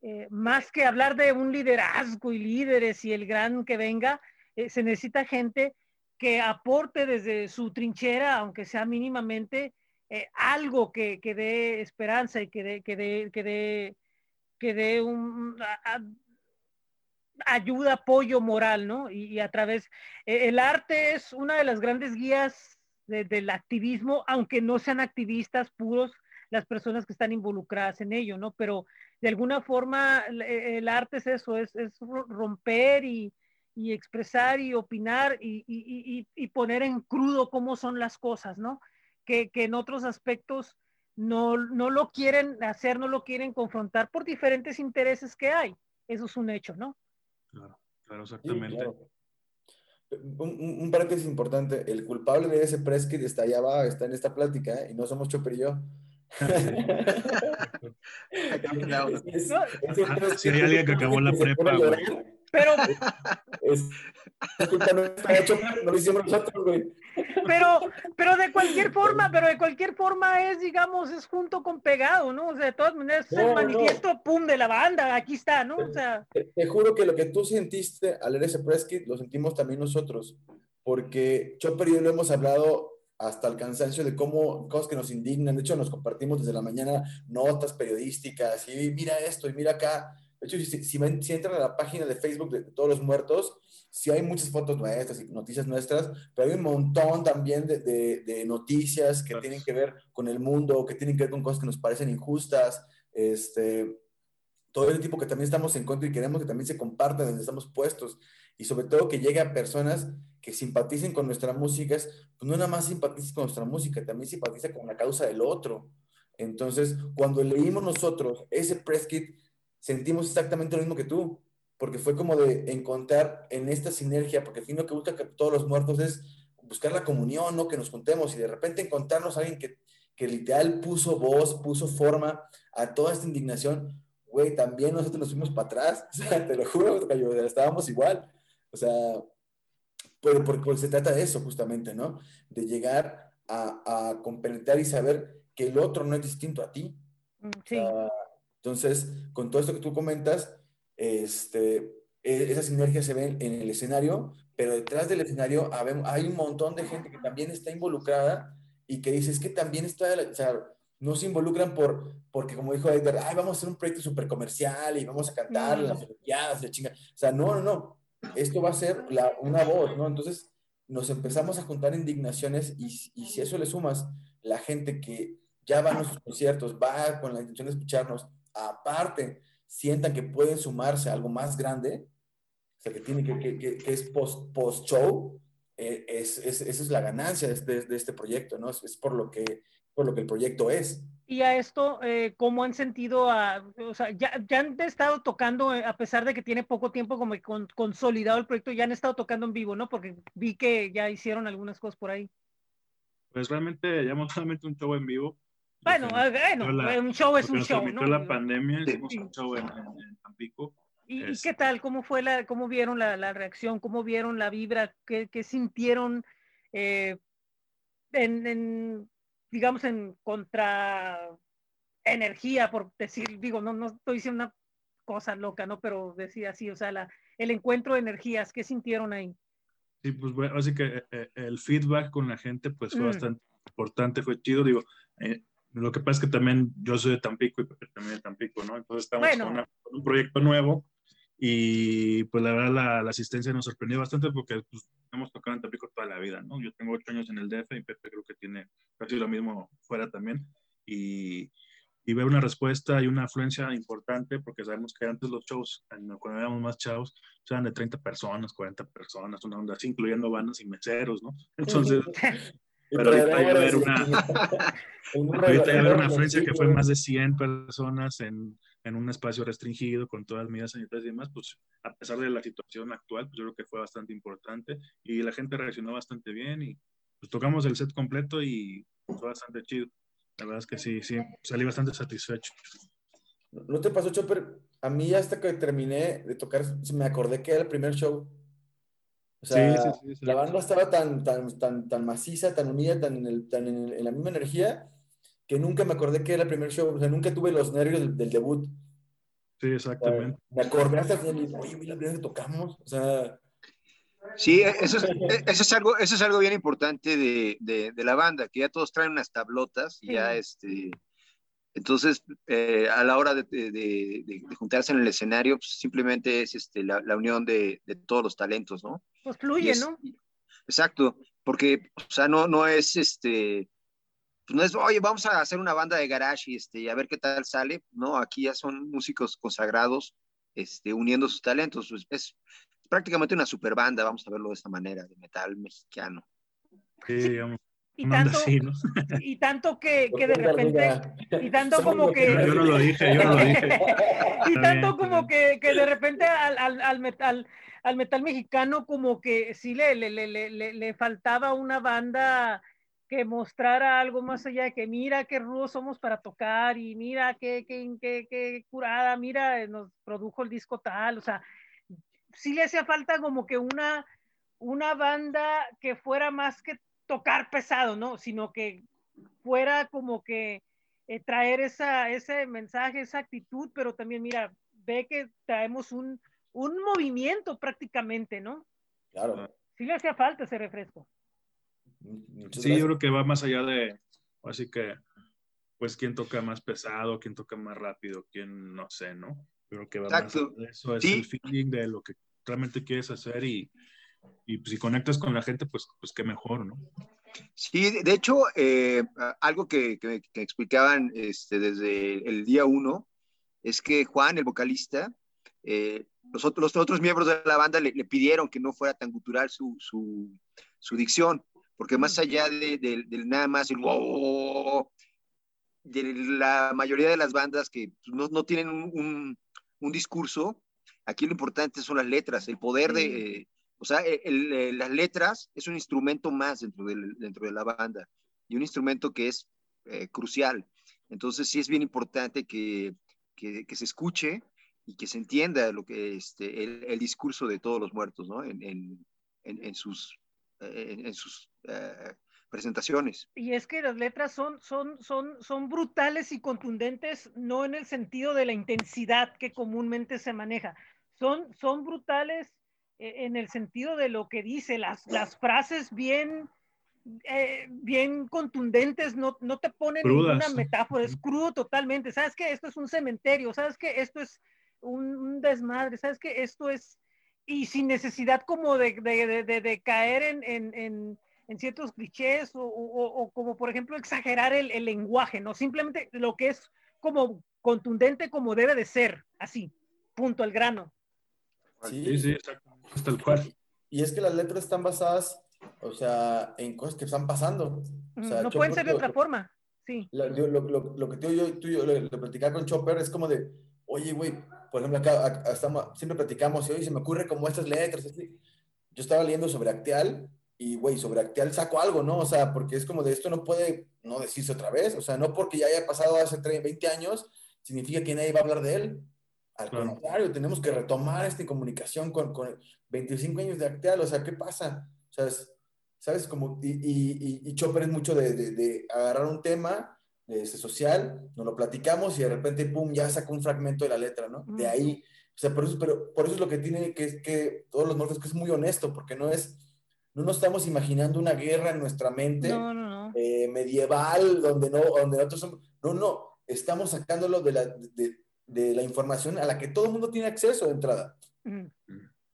eh, más que hablar de un liderazgo y líderes y el gran que venga, eh, se necesita gente que aporte desde su trinchera, aunque sea mínimamente, eh, algo que, que, dé esperanza y que dé, que dé, que dé, que dé un, ayuda, apoyo moral, ¿no? Y, a través, eh, el arte es una de las grandes guías del activismo, aunque no sean activistas puros las personas que están involucradas en ello, ¿no? Pero de alguna forma el, arte es eso, es, es romper y, y, expresar y opinar y, y, y, poner en crudo cómo son las cosas, ¿no? Que, que en otros aspectos no, no, lo quieren hacer, no lo quieren confrontar por diferentes intereses que hay. Eso es un hecho, ¿no? Claro, claro, exactamente. Un, un, paréntesis importante, el culpable de ese press está allá abajo, está en esta plática, ¿eh? y no somos Chopper y yo. si hay alguien que acabó la prepa, Pero. Pero, pero de cualquier forma, pero de cualquier forma es, digamos, es junto con pegado, ¿no? O sea, de todas maneras, el manifiesto, pum, de la banda, aquí está, ¿no? O sea. Te, juro que lo que tú sentiste al leer ese press kit, lo sentimos también nosotros, porque Chopper y yo lo hemos hablado hasta el cansancio de cómo cosas que nos indignan. De hecho, nos compartimos desde la mañana notas periodísticas y mira esto y mira acá. De hecho, si, si, entran a la página de Facebook de, todos los muertos, sí hay muchas fotos nuestras y noticias nuestras, pero hay un montón también de, de, noticias que tienen que ver con el mundo, que tienen que ver con cosas que nos parecen injustas, este, todo el tipo que también estamos en contra y queremos que también se comparta donde estamos puestos y sobre todo que llegue a personas que simpaticen con nuestra música, pues no nada más simpatices con nuestra música, también simpatiza con la causa del otro. Entonces, cuando leímos nosotros ese press kit, sentimos exactamente lo mismo que tú, porque fue como de encontrar en esta sinergia, porque al fin lo que busca todos los muertos es buscar la comunión, ¿no? Que nos juntemos y de repente encontrarnos a alguien que, que literal puso voz, puso forma a toda esta indignación, güey, también nosotros nos fuimos para atrás, o sea, te lo juro, estábamos igual, o sea, pero porque se trata de eso justamente, ¿no? De llegar a, a compenetrar y saber que el otro no es distinto a ti. Mm, sí. Entonces, con todo esto que tú comentas, este, e, esa sinergia se ve en el escenario, pero detrás del escenario hay un montón de gente que también está involucrada y que dice, es que también está, o sea, no se involucran por, porque como dijo Edgar, Ay, vamos a hacer un proyecto súper comercial y vamos a cantar mm. las olimpiadas, la chinga. O sea, no, no, no. Esto va a ser la, una voz, ¿no? Entonces nos empezamos a juntar indignaciones y, y si eso le sumas la gente que ya va a nuestros conciertos, va con la intención de escucharnos, aparte sientan que pueden sumarse a algo más grande, o sea, que, tiene que, que, que es post-show, post eh, es, es, esa es la ganancia de este, de este proyecto, ¿no? Es, es, por, lo que, por lo que el proyecto es. Y a esto, eh, ¿cómo han sentido? A, o sea, ya, ya, han estado tocando, eh, a pesar de que tiene poco tiempo como con, consolidado el proyecto, ya han estado tocando en vivo, ¿no? Porque vi que ya hicieron algunas cosas por ahí. Pues realmente llamamos solamente un show en vivo, bueno, eh, bueno un show es un show, ¿no? la pandemia, hicimos un show en, Tampico. ¿Y, qué tal? ¿Cómo fue la, cómo vieron la, la reacción? ¿Cómo vieron la vibra? ¿Qué, qué sintieron eh, en, en, digamos, en contra energía, por decir, digo, no, no estoy diciendo una cosa loca, ¿no? Pero decía así, o sea, la, el encuentro de energías, ¿qué sintieron ahí? Sí, pues bueno, así que eh, el feedback con la gente, pues fue mm. bastante importante, fue chido, digo, eh, lo que pasa es que también yo soy de Tampico y Pepe también de Tampico, ¿no? Entonces estamos con, un proyecto nuevo y pues la verdad la, la asistencia nos sorprendió bastante porque pues, hemos tocado en Tampico toda la vida, ¿no? Yo tengo ocho años en el DF y Pepe creo que tiene casi lo mismo fuera también y, y ver una respuesta y una afluencia importante porque sabemos que antes los shows, cuando éramos más chavos, eran de 30 personas, 40 personas, una onda así, incluyendo bandas y meseros, ¿no? Entonces... Pero ahorita ya ver una, ahorita ver una Francia que fue más de 100 personas en, en, un espacio restringido con todas las medidas sanitarias y demás, pues a pesar de la situación actual, pues yo creo que fue bastante importante y la gente reaccionó bastante bien y pues tocamos el set completo y fue bastante chido. La verdad es que sí, sí, salí bastante satisfecho. ¿No te pasó, Chopper? A mí hasta que terminé de tocar, me acordé que era el primer show. O sea, la banda estaba tan, tan, tan, tan maciza, tan unida, tan, en, el, tan en, la misma energía, que nunca me acordé que era el primer show. O sea, nunca tuve los nervios del, debut. Sí, exactamente. me acordé hasta que oye, mira, la que tocamos. O sea. Sí, eso es, eso es, algo, eso es algo bien importante de, de, de, la banda, que ya todos traen unas tablotas y ya este entonces, eh, a la hora de, juntarse en el escenario, pues, simplemente es este, la, unión de, todos los talentos, ¿no? Pues fluye, ¿no? Exacto, porque, o sea, no, no es este, pues no es, oye, vamos a hacer una banda de garage y, este, y a ver qué tal sale. No, aquí ya son músicos consagrados, este, uniendo sus talentos. Pues, es prácticamente una super banda, vamos a verlo de esta manera, de metal mexicano. Sí, digamos. Y tanto, así, ¿no? y tanto que, que de repente, y tanto como que... Yo no lo dije, yo no lo dije. y tanto como que, que de repente al, al, al metal al metal mexicano como que sí le, le, le, le, le faltaba una banda que mostrara algo más allá de que mira qué rudos somos para tocar y mira qué, qué, qué, qué curada, mira, nos produjo el disco tal, o sea, sí le hacía falta como que una, una banda que fuera más que tocar pesado, ¿no? Sino que fuera como que eh, traer esa, ese mensaje, esa actitud, pero también, mira, ve que traemos un, un movimiento prácticamente, ¿no? Claro. Sí le hacía falta ese refresco. Muchas Sí, yo creo que va más allá de, así que, pues, quién toca más pesado, quién toca más rápido, quién no sé, ¿no? Yo creo que va más Exacto. allá de eso, es Sí. el feeling de lo que realmente quieres hacer y, y pues, si conectas con la gente, pues, pues qué mejor, ¿no? Sí, de- de hecho, eh, algo que, que- que explicaban este, desde el día uno es que Juan, el vocalista, eh, los, otros, los otros miembros de la banda le, le pidieron que no fuera tan gutural su, su, su dicción, porque más allá de, de- del nada más el wow, de la mayoría de las bandas que no, no tienen un, un- un discurso, aquí lo importante son las letras, el poder de, eh, o sea, el- el- eh, las letras es un instrumento más dentro, del- dentro de la banda y un instrumento que es eh, crucial. Entonces sí es bien importante que, que, que se escuche y que se entienda lo que este, el, el discurso de todos los muertos, ¿no? En, en, en, sus, eh, en, en sus eh, presentaciones. Y es que las letras son, son, son, son brutales y contundentes, no en el sentido de la intensidad que comúnmente se maneja. Son, son brutales en el sentido de lo que dice, las, las frases bien, eh, bien contundentes, no, no te ponen Crudas. ninguna metáfora, es crudo totalmente. ¿Sabes que Esto es un cementerio, ¿sabes que Esto es un, un desmadre, ¿sabes que Esto es... Y sin necesidad como de, de, de, de, de caer en, en, en en ciertos clichés o, o, o, como por ejemplo exagerar el, el, lenguaje, ¿no? Simplemente lo que es como contundente como debe de ser, así, punto, al grano. Sí, sí, sí exactamente, tal cual. Y es que las letras están basadas, o sea, en cosas que están pasando. O sea, no pueden ser de otra forma, sí. Lo, lo, lo, lo que tú y yo, tú y yo lo, lo platicaba con Chopper es como de, oye, güey, por ejemplo, acá, acá estamos, siempre platicamos y hoy se me ocurre como estas letras. Así. Yo estaba leyendo sobre Acteal y, güey, sobre Acteal saco algo, ¿no? O sea, porque es como de esto no puede no decirse otra vez, o sea, no porque ya haya pasado hace 30, 20 años, significa que nadie va a hablar de él. Al claro. contrario, tenemos que retomar esta comunicación con, con 25 años de Acteal, o sea, ¿qué pasa? O sea, es, ¿sabes? Como, y, y, y, Chopper es mucho de, de, de agarrar un tema este, social, nos lo platicamos y de repente, pum, ya saca un fragmento de la letra, ¿no? De ahí, o sea, por eso, pero, por eso es lo que tiene que, es que todos los muertos, que es muy honesto, porque no es no nos estamos imaginando una guerra en nuestra mente no, no, no. Eh, medieval donde no donde nosotros somos, no no estamos sacándolo de la de, de, la información a la que todo el mundo tiene acceso de entrada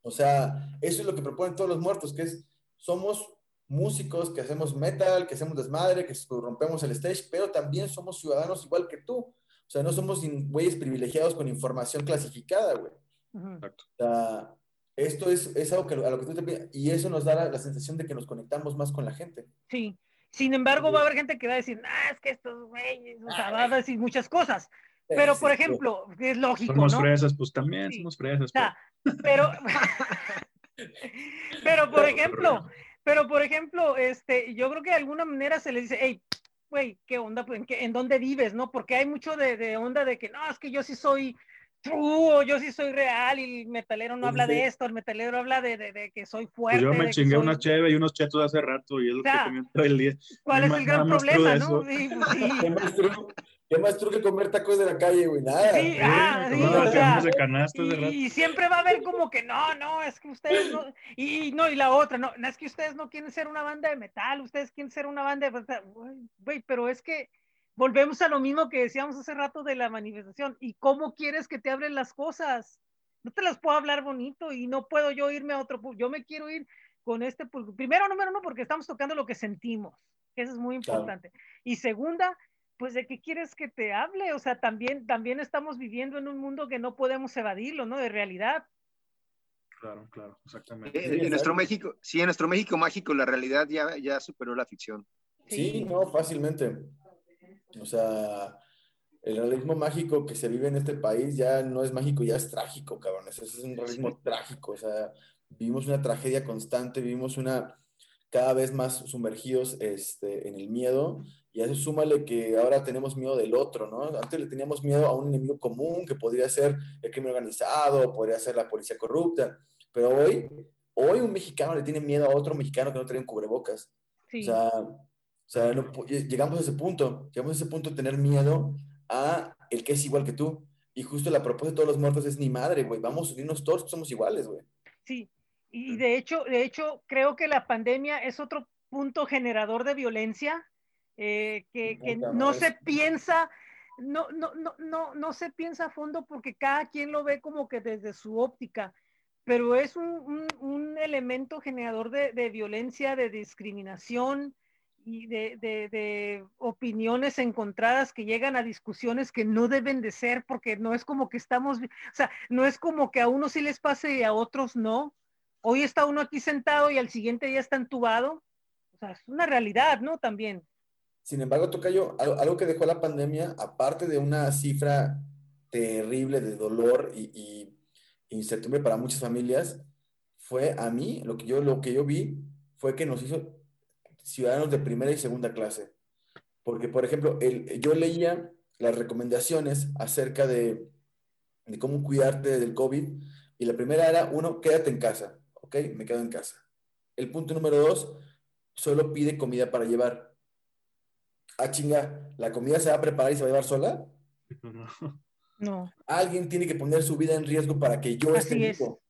o sea eso es lo que proponen todos los muertos que es somos músicos que hacemos metal que hacemos desmadre que rompemos el stage pero también somos ciudadanos igual que tú o sea no somos güeyes privilegiados con información clasificada güey -huh. o sea, esto es, es algo que a lo que tú te pides, y eso nos da la, la, sensación de que nos conectamos más con la gente. Sí. Sin embargo, va a haber gente que va a decir, ah, es que estos güeyes, o sea, va a decir muchas cosas. Pero, por ejemplo, es lógico, Somos ¿no? fresas, pues también sí. somos fresas. O sea, pero, pero, por ejemplo, pero, por ejemplo, este, yo creo que de alguna manera se le dice, hey, güey, ¿qué onda? ¿En, qué, ¿En dónde vives, no? Porque hay mucho de, de onda de que, no, es que yo sí soy true, yo sí soy real y el metalero no sí, habla sí. de esto, el metalero habla de, de, de que soy fuerte. Pues yo me chingué soy... una cheve y unos chetos hace rato y es lo o sea, que comí todo el día. ¿Cuál es el gran problema, no? Sí, pues, sí. ¿Qué, más true, ¿Qué más true que comer tacos de la calle, güey? Nada. Sí, ah, sí, no, o sea, de canasta y, de y, siempre va a haber como que no, no, es que ustedes no, y, no, y la otra, no, no, es que ustedes no quieren ser una banda de metal, ustedes quieren ser una banda de, güey, pero es que volvemos a lo mismo que decíamos hace rato de la manifestación. ¿Y cómo quieres que te abren las cosas? No te las puedo hablar bonito y no puedo yo irme a otro. Yo me quiero ir con este. Primero, número uno, porque estamos tocando lo que sentimos. Eso es muy importante. Y segunda, pues de qué quieres que te hable, o sea, también, también estamos viviendo en un mundo que no podemos evadirlo, ¿no? De realidad. Claro, claro, exactamente. Eh, en, nuestro México, sí, en nuestro México mágico la realidad ya, ya superó la ficción. Sí, no, fácilmente. O sea, el realismo mágico que se vive en este país ya no es mágico, ya es trágico, cabrón. es un realismo trágico. O sea, vivimos una tragedia constante, vivimos una cada vez más sumergidos este, en el miedo y a eso súmale que ahora tenemos miedo del otro, ¿no? Antes le teníamos miedo a un enemigo común que podría ser el crimen organizado, podría ser la policía corrupta, pero hoy, hoy un mexicano le tiene miedo a otro mexicano que no tiene cubrebocas. O sea, o sea llegamos a ese punto, llegamos a ese punto de tener miedo a el que es igual que tú. Y justo la propuesta de todos los muertos es ni madre, güey, vamos a unirnos todos, somos iguales, güey. Sí, y de hecho, de hecho, creo que la pandemia es otro punto generador de violencia eh, que, que no se piensa, no, no, no, no, no se piensa a fondo porque cada quien lo ve como que desde su óptica, pero es un, un, elemento generador de, de, violencia, de discriminación y de, de, de, opiniones encontradas que llegan a discusiones que no deben de ser porque no es como que estamos, o sea, no es como que a unos sí les pase y a otros no. Hoy está uno aquí sentado y al siguiente día está entubado. O sea, es una realidad, ¿no? También. Sin embargo, Tocayo, algo, que dejó la pandemia, aparte de una cifra terrible de dolor y, incertidumbre para muchas familias, fue a mí, lo que, yo, lo que yo vi fue que nos hizo ciudadanos de primera y segunda clase. Porque, por ejemplo, el, yo leía las recomendaciones acerca de, cómo cuidarte del COVID y la primera era, uno, quédate en casa, ¿ok? Me quedo en casa. El punto número dos, solo pide comida para llevar ah, chinga, ¿la comida se va a preparar y se va a llevar sola? No. Alguien tiene que poner su vida en riesgo para que yo esté vivo.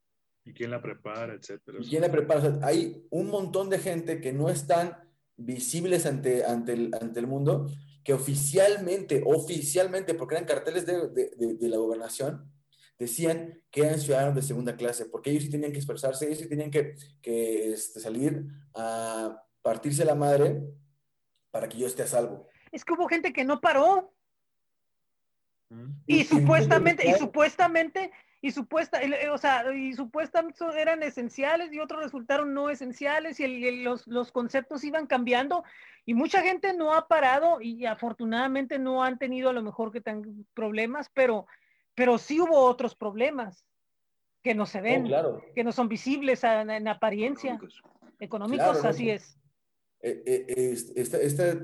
¿Y quién la prepara, etcétera? ¿Y quién la prepara? hay un montón de gente que no están visibles ante, ante, el, ante el mundo, que oficialmente, oficialmente, porque eran carteles de, de, de, la gobernación, decían que eran ciudadanos de segunda clase, porque ellos sí tenían que expresarse, ellos sí tenían que, que este, salir a partirse la madre para que yo esté a salvo. Es que hubo gente que no paró. Mm. Y, supuestamente, y supuestamente, y supuesta, o sea, y supuestamente eran esenciales y otros resultaron no esenciales y, los, los, conceptos iban cambiando y mucha gente no ha parado y afortunadamente no han tenido a lo mejor que tengan problemas, pero, pero sí hubo otros problemas que no se ven, oh, que no son visibles en, apariencia. Económicos, así es. Eh, eh, esta,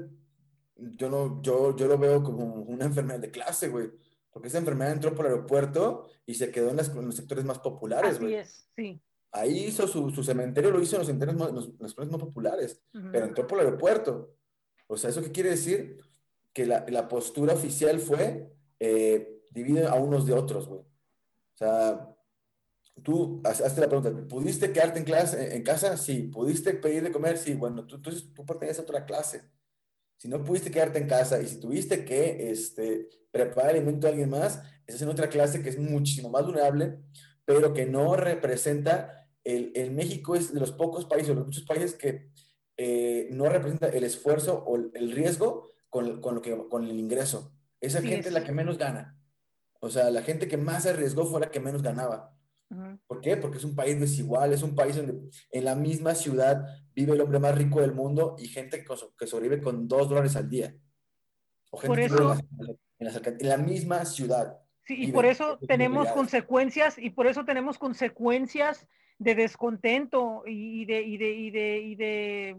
yo, no, yo, yo lo veo como una enfermedad de clase, güey. Porque esa enfermedad entró por el aeropuerto y se quedó en, los sectores más populares, güey. Así es, sí. Ahí hizo su, su, cementerio, lo hizo en los cementerios más, los, los más populares, pero entró por el aeropuerto. O sea, ¿eso qué quiere decir? Que la, la postura oficial fue eh, divide a unos de otros, güey. O sea, tú hazte la pregunta, ¿pudiste quedarte en, clase, en casa? Sí. ¿Pudiste pedir de comer? Sí. Bueno, tú, tú, tú perteneces a otra clase. Si no pudiste quedarte en casa y si tuviste que este, preparar alimento a alguien más, esa es otra clase que es muchísimo más vulnerable, pero que no representa, el, el México es de los pocos países, de los muchos países que eh, no representa el esfuerzo o el riesgo con, con, lo que, con el ingreso. Esa gente es la que menos gana. O sea, la gente que más se arriesgó fue la que menos ganaba. ¿Por qué? Porque es un país desigual, es un país donde en la misma ciudad vive el hombre más rico del mundo y gente que, sobrevive con dos dólares al día. O gente por eso, en, la, misma ciudad. Sí, y por eso tenemos consecuencias, y por eso tenemos consecuencias de descontento y de, y de, y de, y de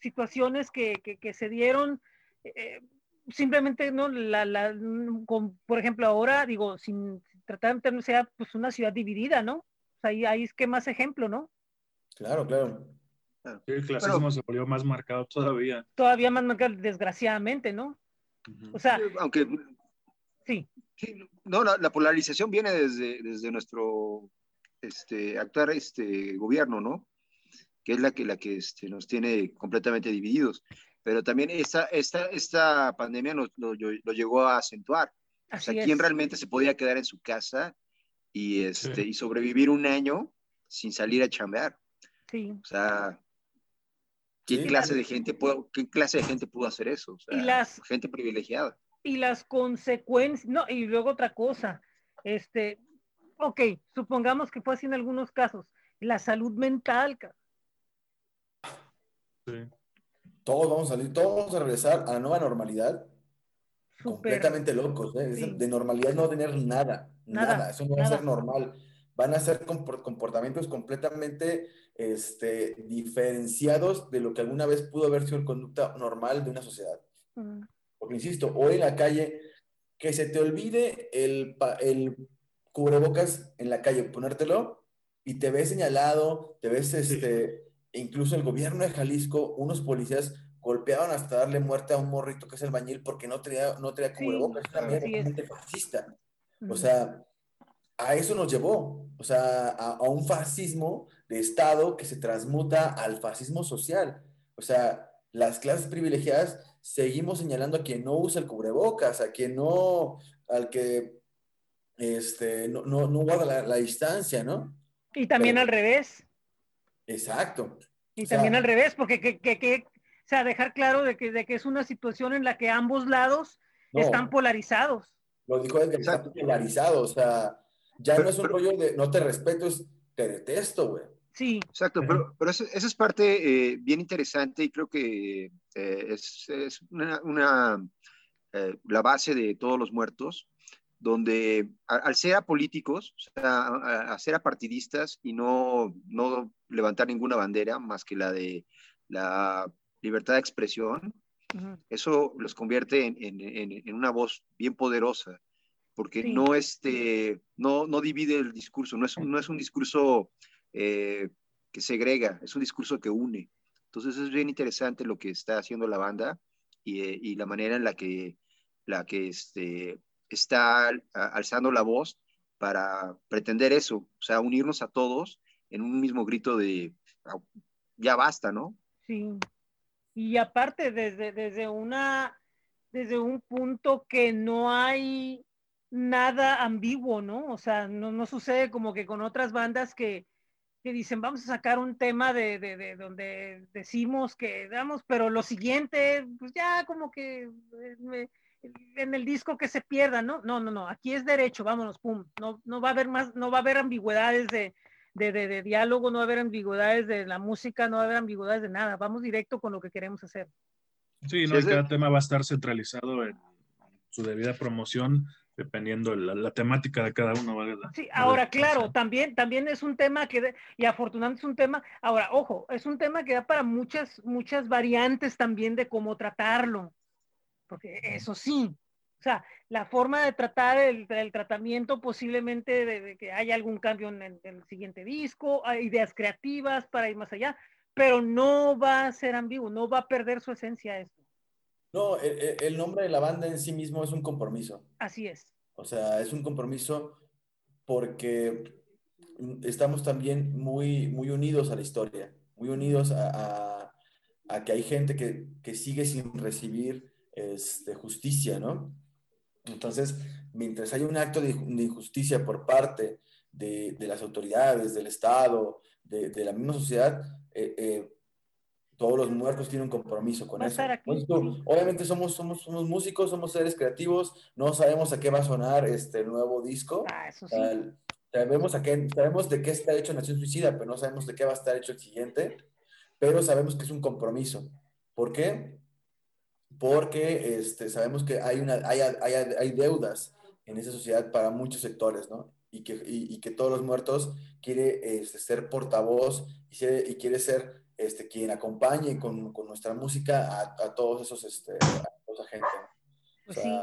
situaciones que, que, se dieron. Eh, simplemente, ¿no? La, la, con, por ejemplo, ahora, digo, sin, tratar de sea pues una ciudad dividida, ¿no? O sea, ahí, ahí es que más ejemplo, ¿no? Claro, claro. el clasismo se volvió más marcado todavía. Todavía más marcado, desgraciadamente, ¿no? O sea, aunque sí. no, la, polarización viene desde, desde nuestro este, actual este, gobierno, ¿no? Que es la que, la que este, nos tiene completamente divididos. Pero también esta, esta, esta pandemia nos, lo, lo llegó a acentuar o sea, ¿quién realmente se podía quedar en su casa y, este, y sobrevivir un año sin salir a chambear? Sí. O sea, ¿Qué clase de gente pudo, qué clase de gente pudo hacer eso? y las gente privilegiada. Y las consecuencias, no, y luego otra cosa, este, ok, supongamos que fue así en algunos casos, la salud mental. Sí. Todos vamos a salir, todos vamos a regresar a la nueva normalidad. completamente locos, ¿eh? de normalidad no tener nada, nada, eso no va a ser normal. Van a ser comportamientos completamente este, diferenciados de lo que alguna vez pudo haber sido el conducta normal de una sociedad. Porque, insisto, hoy en la calle, que se te olvide el, el cubrebocas en la calle, ponértelo y te ves señalado, te ves, este, incluso el gobierno de Jalisco, unos policías golpearon hasta darle muerte a un morrito que es el bañil porque no tenía, no tenía cubrebocas, es una fascista. O sea, a eso nos llevó, o sea, a, a, un fascismo de Estado que se transmuta al fascismo social. O sea, las clases privilegiadas seguimos señalando a quien no usa el cubrebocas, a quien no, al que este, no, no, no guarda la, distancia, ¿no? Y también al revés. Exacto. Y también al revés, porque que, que, que, o sea, dejar claro de que, de que es una situación en la que ambos lados están polarizados. Lo dijo el que está polarizado, o sea, ya no es un rollo de no te respeto, es te detesto, güey. Sí. Exacto, pero, pero eso, es parte eh, bien interesante y creo que eh, es, es, una, una eh, la base de todos los muertos, donde al ser apolíticos, o sea, a, ser apartidistas y no, no levantar ninguna bandera más que la de la libertad de expresión, eso los convierte en, en, en, una voz bien poderosa, porque no, este, no, no divide el discurso, no es, no es un discurso eh, que segrega, es un discurso que une. Entonces es bien interesante lo que está haciendo la banda y, eh, y la manera en la que, la que este, está alzando la voz para pretender eso, o sea, unirnos a todos en un mismo grito de ya basta, ¿no? Sí. Y aparte, desde, desde, una, desde un punto que no hay nada ambiguo, ¿no? O sea, no, no sucede como que con otras bandas que, que dicen, vamos a sacar un tema de, de, de, donde decimos que damos, pero lo siguiente, pues ya como que eh, en el disco que se pierda, ¿no? No, no, no, aquí es derecho, vámonos, pum. No, no va a haber más, no va a haber ambigüedades de, de, de, diálogo, no va a haber ambigüedades de la música, no va a haber ambigüedades de nada. Vamos directo con lo que queremos hacer. Sí, no, cada tema va a estar centralizado en su debida promoción, dependiendo la, la temática de cada uno. ¿verdad? Sí, ahora, claro, también, también es un tema que, y afortunadamente es un tema, ahora, ojo, es un tema que da para muchas, muchas variantes también de cómo tratarlo porque eso sí, o sea, la forma de tratar el, tratamiento posiblemente de, que haya algún cambio en el, siguiente disco, hay ideas creativas para ir más allá, pero no va a ser ambiguo, no va a perder su esencia esto. No, el, el, nombre de la banda en sí mismo es un compromiso. Así es. O sea, es un compromiso porque estamos también muy, muy unidos a la historia, muy unidos a, a, a que hay gente que, que sigue sin recibir este, justicia, ¿no? Entonces, mientras hay un acto de, injusticia por parte de, las autoridades, del Estado, de, la misma sociedad, eh, eh, todos los muertos tienen un compromiso con eso. obviamente somos, somos, somos músicos, somos seres creativos, no sabemos a qué va a sonar este nuevo disco. Ah, eso sí. sabemos, a qué, sabemos de qué está hecho Nación Suicida, pero no sabemos de qué va a estar hecho el siguiente, pero sabemos que es un compromiso. ¿Por qué? Porque este, sabemos que hay, una, hay, hay, hay, deudas en esa sociedad para muchos sectores, ¿no? Y que, y, que todos los muertos quiere este, ser portavoz y, y, quiere ser este, quien acompañe con, con nuestra música a, a, todos esos, este, a esa gente. Pues sí.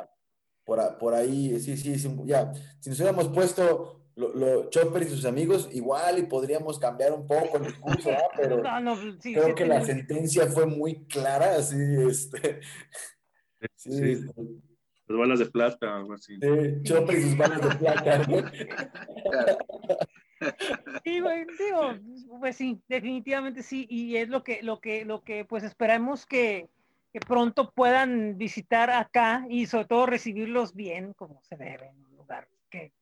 por, por, ahí, sí, sí, sí, ya. Si nos hubiéramos puesto lo, Chopper y sus amigos, igual y podríamos cambiar un poco el discurso, pero creo que la sentencia fue muy clara, así, este. Sí, Las balas de plata, algo así. Chopper y sus balas de plata. Sí, digo, pues sí, definitivamente sí, y es lo que, lo que, lo que, pues esperamos que, que pronto puedan visitar acá y sobre todo recibirlos bien, como se debe, en un lugar que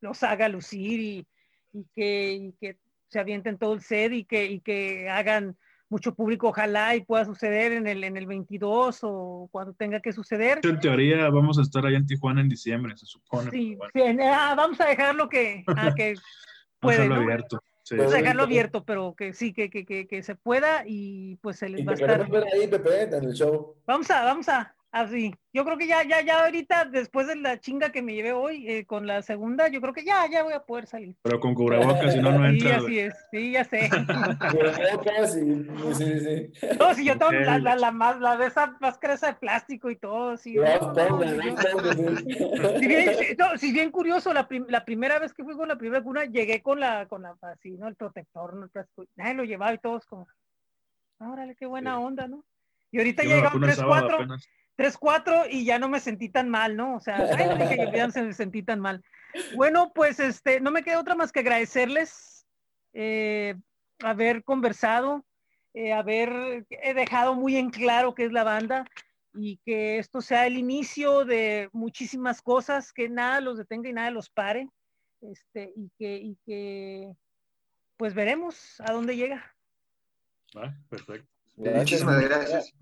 los haga lucir y, y, que, y, que, se avienten todo el set y que, y que hagan mucho público, ojalá y pueda suceder en el, en el 22 o cuando tenga que suceder. En teoría vamos a estar allá en Tijuana en diciembre, se supone. Sí, sí ah, vamos a dejarlo que, ah, que puede, ¿no? abierto. Sí. Vamos a dejarlo abierto, pero que sí, que, que, que, que se pueda y pues se les Y va a estar. ver ahí, Pepe, en el show. Vamos a, vamos a, así. Yo creo que ya, ya, ya ahorita, después de la chinga que me llevé hoy eh, con la segunda, yo creo que ya, ya voy a poder salir. Pero con cubrebocas, si no, no Sí, entra. así es, sí, ya sé. Cubrebocas y- sí, sí, sí. No, si yo tengo la, la, la más, la de esa máscara esa de plástico y todo, sí. No, sí. Si bien, si- no, si bien curioso, la, prim- la primera vez que fui con la primera cuna, llegué con la, con la, así, ¿no? El protector, ¿no? El plástico. Nadie lo llevaba y todos como, órale, qué buena Sí. onda, ¿no? Y ahorita ya me llegaron vacuné el 3, sábado 4, apenas. 3, 4 y ya no me sentí tan mal, ¿no? O sea, ay, no dije que ya no se me sentí tan mal. Bueno, pues este, no me queda otra más que agradecerles eh, haber conversado, eh, haber he dejado muy en claro qué es la banda y que esto sea el inicio de muchísimas cosas, que nada los detenga y nada los pare, este, y que, y que pues veremos a dónde llega. Ah, perfecto. Gracias. Muchísimas gracias.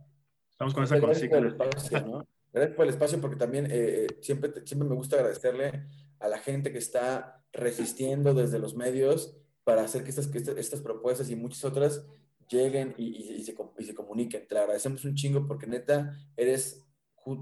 Estamos con esa Gracias consigna. espacio, ¿no? Gracias por el espacio porque también eh, siempre, te- siempre me gusta agradecerle a la gente que está resistiendo desde los medios para hacer que estas, que estas, estas propuestas y muchas otras lleguen y, y- y se, y se comuniquen. Te agradecemos un chingo porque neta, eres,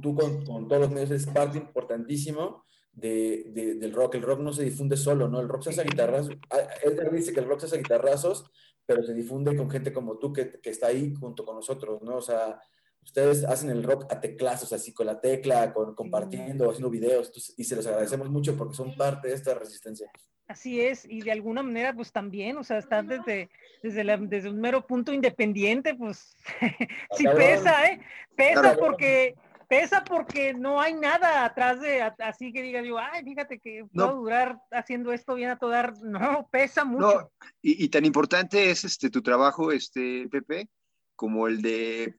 tú con, con todos los medios, eres parte importantísimo de, de- del rock. El rock no se difunde solo, ¿no? El rock se hace a guitarrazos. Edgar dice que el rock se hace a guitarrazos, pero se difunde con gente como tú que, que está ahí junto con nosotros, ¿no? O sea, ustedes hacen el rock a teclazos, así con la tecla, con, compartiendo, haciendo videos, entonces, y se los agradecemos mucho porque son parte de esta resistencia. Así es, y de alguna manera, pues también, o sea, estar desde, desde, la- desde un mero punto independiente, pues sí cabrón. pesa, ¿eh? Pesa porque, pesa porque no hay nada atrás de, así que diga yo, ay, fíjate que puedo No. durar haciendo esto bien a todo dar. No, pesa mucho. No, y, y tan importante es este tu trabajo, este Pepe, como el de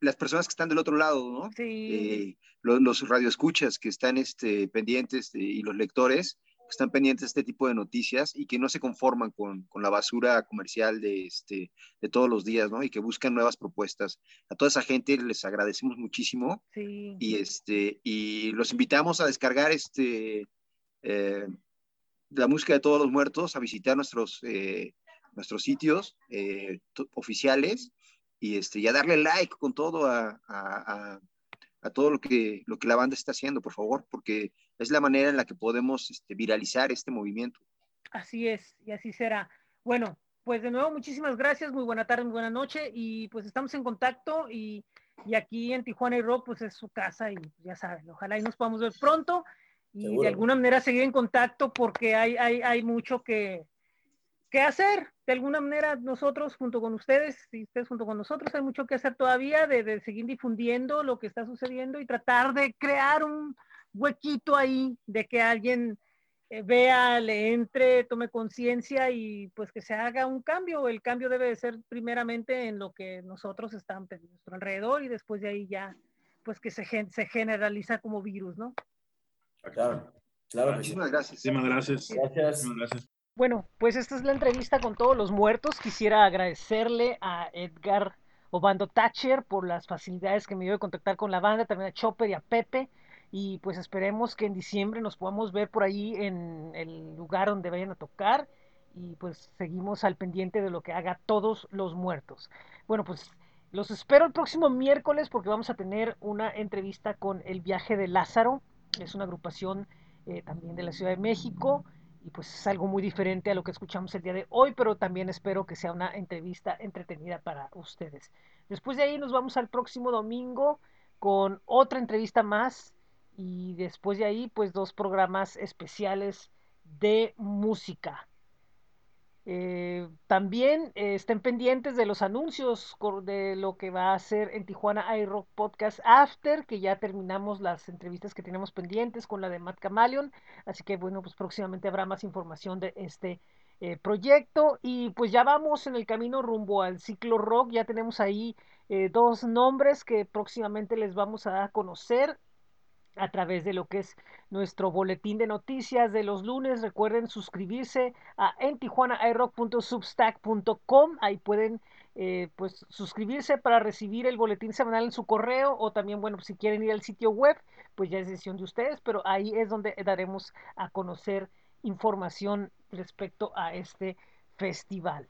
las personas que están del otro lado, ¿no? Sí, Eh, los, los radioescuchas que están este, pendientes de- y los lectores que están pendientes de este tipo de noticias y que no se conforman con, con la basura comercial de, este, de todos los días, ¿no? Y que buscan nuevas propuestas. A toda esa gente les agradecemos muchísimo sí. y, este, y los invitamos a descargar este, eh, la música de todos los muertos, a visitar nuestros, eh, nuestros sitios eh, oficiales y, este, y a darle like con todo a, a- a- a todo lo que, lo que la banda está haciendo, por favor, porque es la manera en la que podemos este, viralizar este movimiento. Así es, y así será. Bueno, pues de nuevo, muchísimas gracias, muy buena tarde, muy buena noche, y pues estamos en contacto, y, y aquí en Tijuana y Rock, pues es su casa, y ya saben, ojalá y nos podamos ver pronto, y Seguro. de alguna manera seguir en contacto, porque hay, hay, hay mucho que, que hacer, de alguna manera nosotros junto con ustedes, y ustedes junto con nosotros, hay mucho que hacer todavía, de, de seguir difundiendo lo que está sucediendo y tratar de crear un huequito ahí, de que alguien eh, vea, le entre, tome conciencia y pues que se haga un cambio. El cambio debe de ser primeramente en lo que nosotros estamos a nuestro alrededor y después de ahí ya pues que se, gen- se generaliza como virus, ¿no? Claro, claro. Muchísimas gracias. Muchísimas gracias. Gracias. Muchísimas gracias. Bueno, pues esta es la entrevista con todos los muertos. Quisiera agradecerle a Edgar Obando Thatcher por las facilidades que me dio de contactar con la banda, también a Chopper y a Pepe. Y pues esperemos que en diciembre nos podamos ver por ahí en el lugar donde vayan a tocar. Y pues seguimos al pendiente de lo que haga todos los muertos. Bueno, pues los espero el próximo miércoles porque vamos a tener una entrevista con El Viaje de Lázaro. Es una agrupación eh, también de la Ciudad de México y pues es algo muy diferente a lo que escuchamos el día de hoy, pero también espero que sea una entrevista entretenida para ustedes. Después de ahí nos vamos al próximo domingo con otra entrevista más y después de ahí pues dos programas especiales de música. Eh, también eh, estén pendientes de los anuncios de lo que va a hacer en Tijuana iRock Podcast After, que ya terminamos las entrevistas que tenemos pendientes con la de Matt Camaleon. Así que bueno, pues próximamente habrá más información de este eh, proyecto. Y pues ya vamos en el camino rumbo al ciclo rock. Ya tenemos ahí eh, dos nombres que próximamente les vamos a conocer a través de lo que es nuestro boletín de noticias de los lunes. Recuerden suscribirse a en tijuanairock.substack.com. Ahí pueden eh, pues suscribirse para recibir el boletín semanal en su correo o también, bueno, si quieren ir al sitio web, pues ya es decisión de ustedes, pero ahí es donde daremos a conocer información respecto a este festival.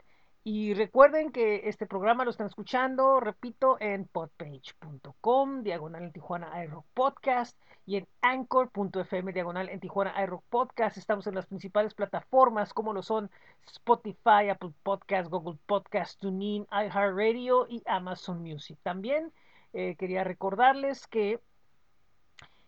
Y recuerden que este programa lo están escuchando, repito, en podpage.com, diagonal en Tijuana iRock Podcast y en anchor.fm, diagonal en Tijuana iRock Podcast. Estamos en las principales plataformas como lo son Spotify, Apple Podcast, Google Podcast, TuneIn, iHeartRadio y Amazon Music. También eh, quería recordarles que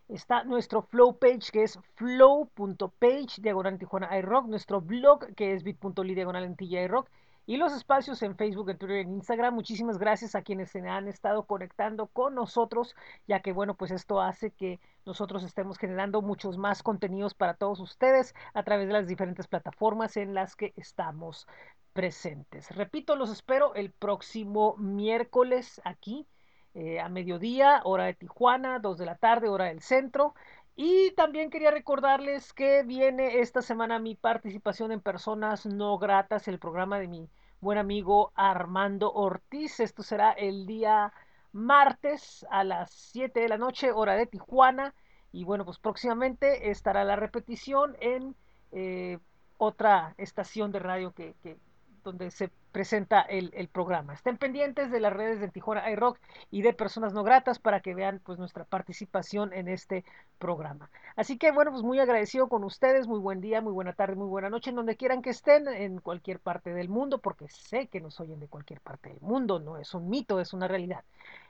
está nuestro flow page que es flow.page diagonal en Tijuana iRock, nuestro blog que es bit.ly diagonal en iRock y los espacios en Facebook, en Twitter en Instagram. Muchísimas gracias a quienes se han estado conectando con nosotros, ya que bueno, pues esto hace que nosotros estemos generando muchos más contenidos para todos ustedes a través de las diferentes plataformas en las que estamos presentes. Repito, los espero el próximo miércoles aquí eh, a mediodía, hora de Tijuana, 2 de la tarde, hora del centro. Y también quería recordarles que viene esta semana mi participación en Personas No Gratas, el programa de mi buen amigo Armando Ortiz. Esto será el día martes a las 7 de la noche, hora de Tijuana. Y bueno, pues próximamente estará la repetición en eh, otra estación de radio que, que, donde se presenta el, el, programa. Estén pendientes de las redes de Tijuana iRock y de Personas No Gratas para que vean pues nuestra participación en este programa. Así que bueno, pues muy agradecido con ustedes, muy buen día, muy buena tarde, muy buena noche, en donde quieran que estén, en cualquier parte del mundo, porque sé que nos oyen de cualquier parte del mundo, no es un mito, es una realidad.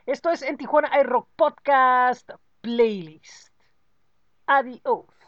Esto es en Tijuana iRock Podcast Playlist. Adiós.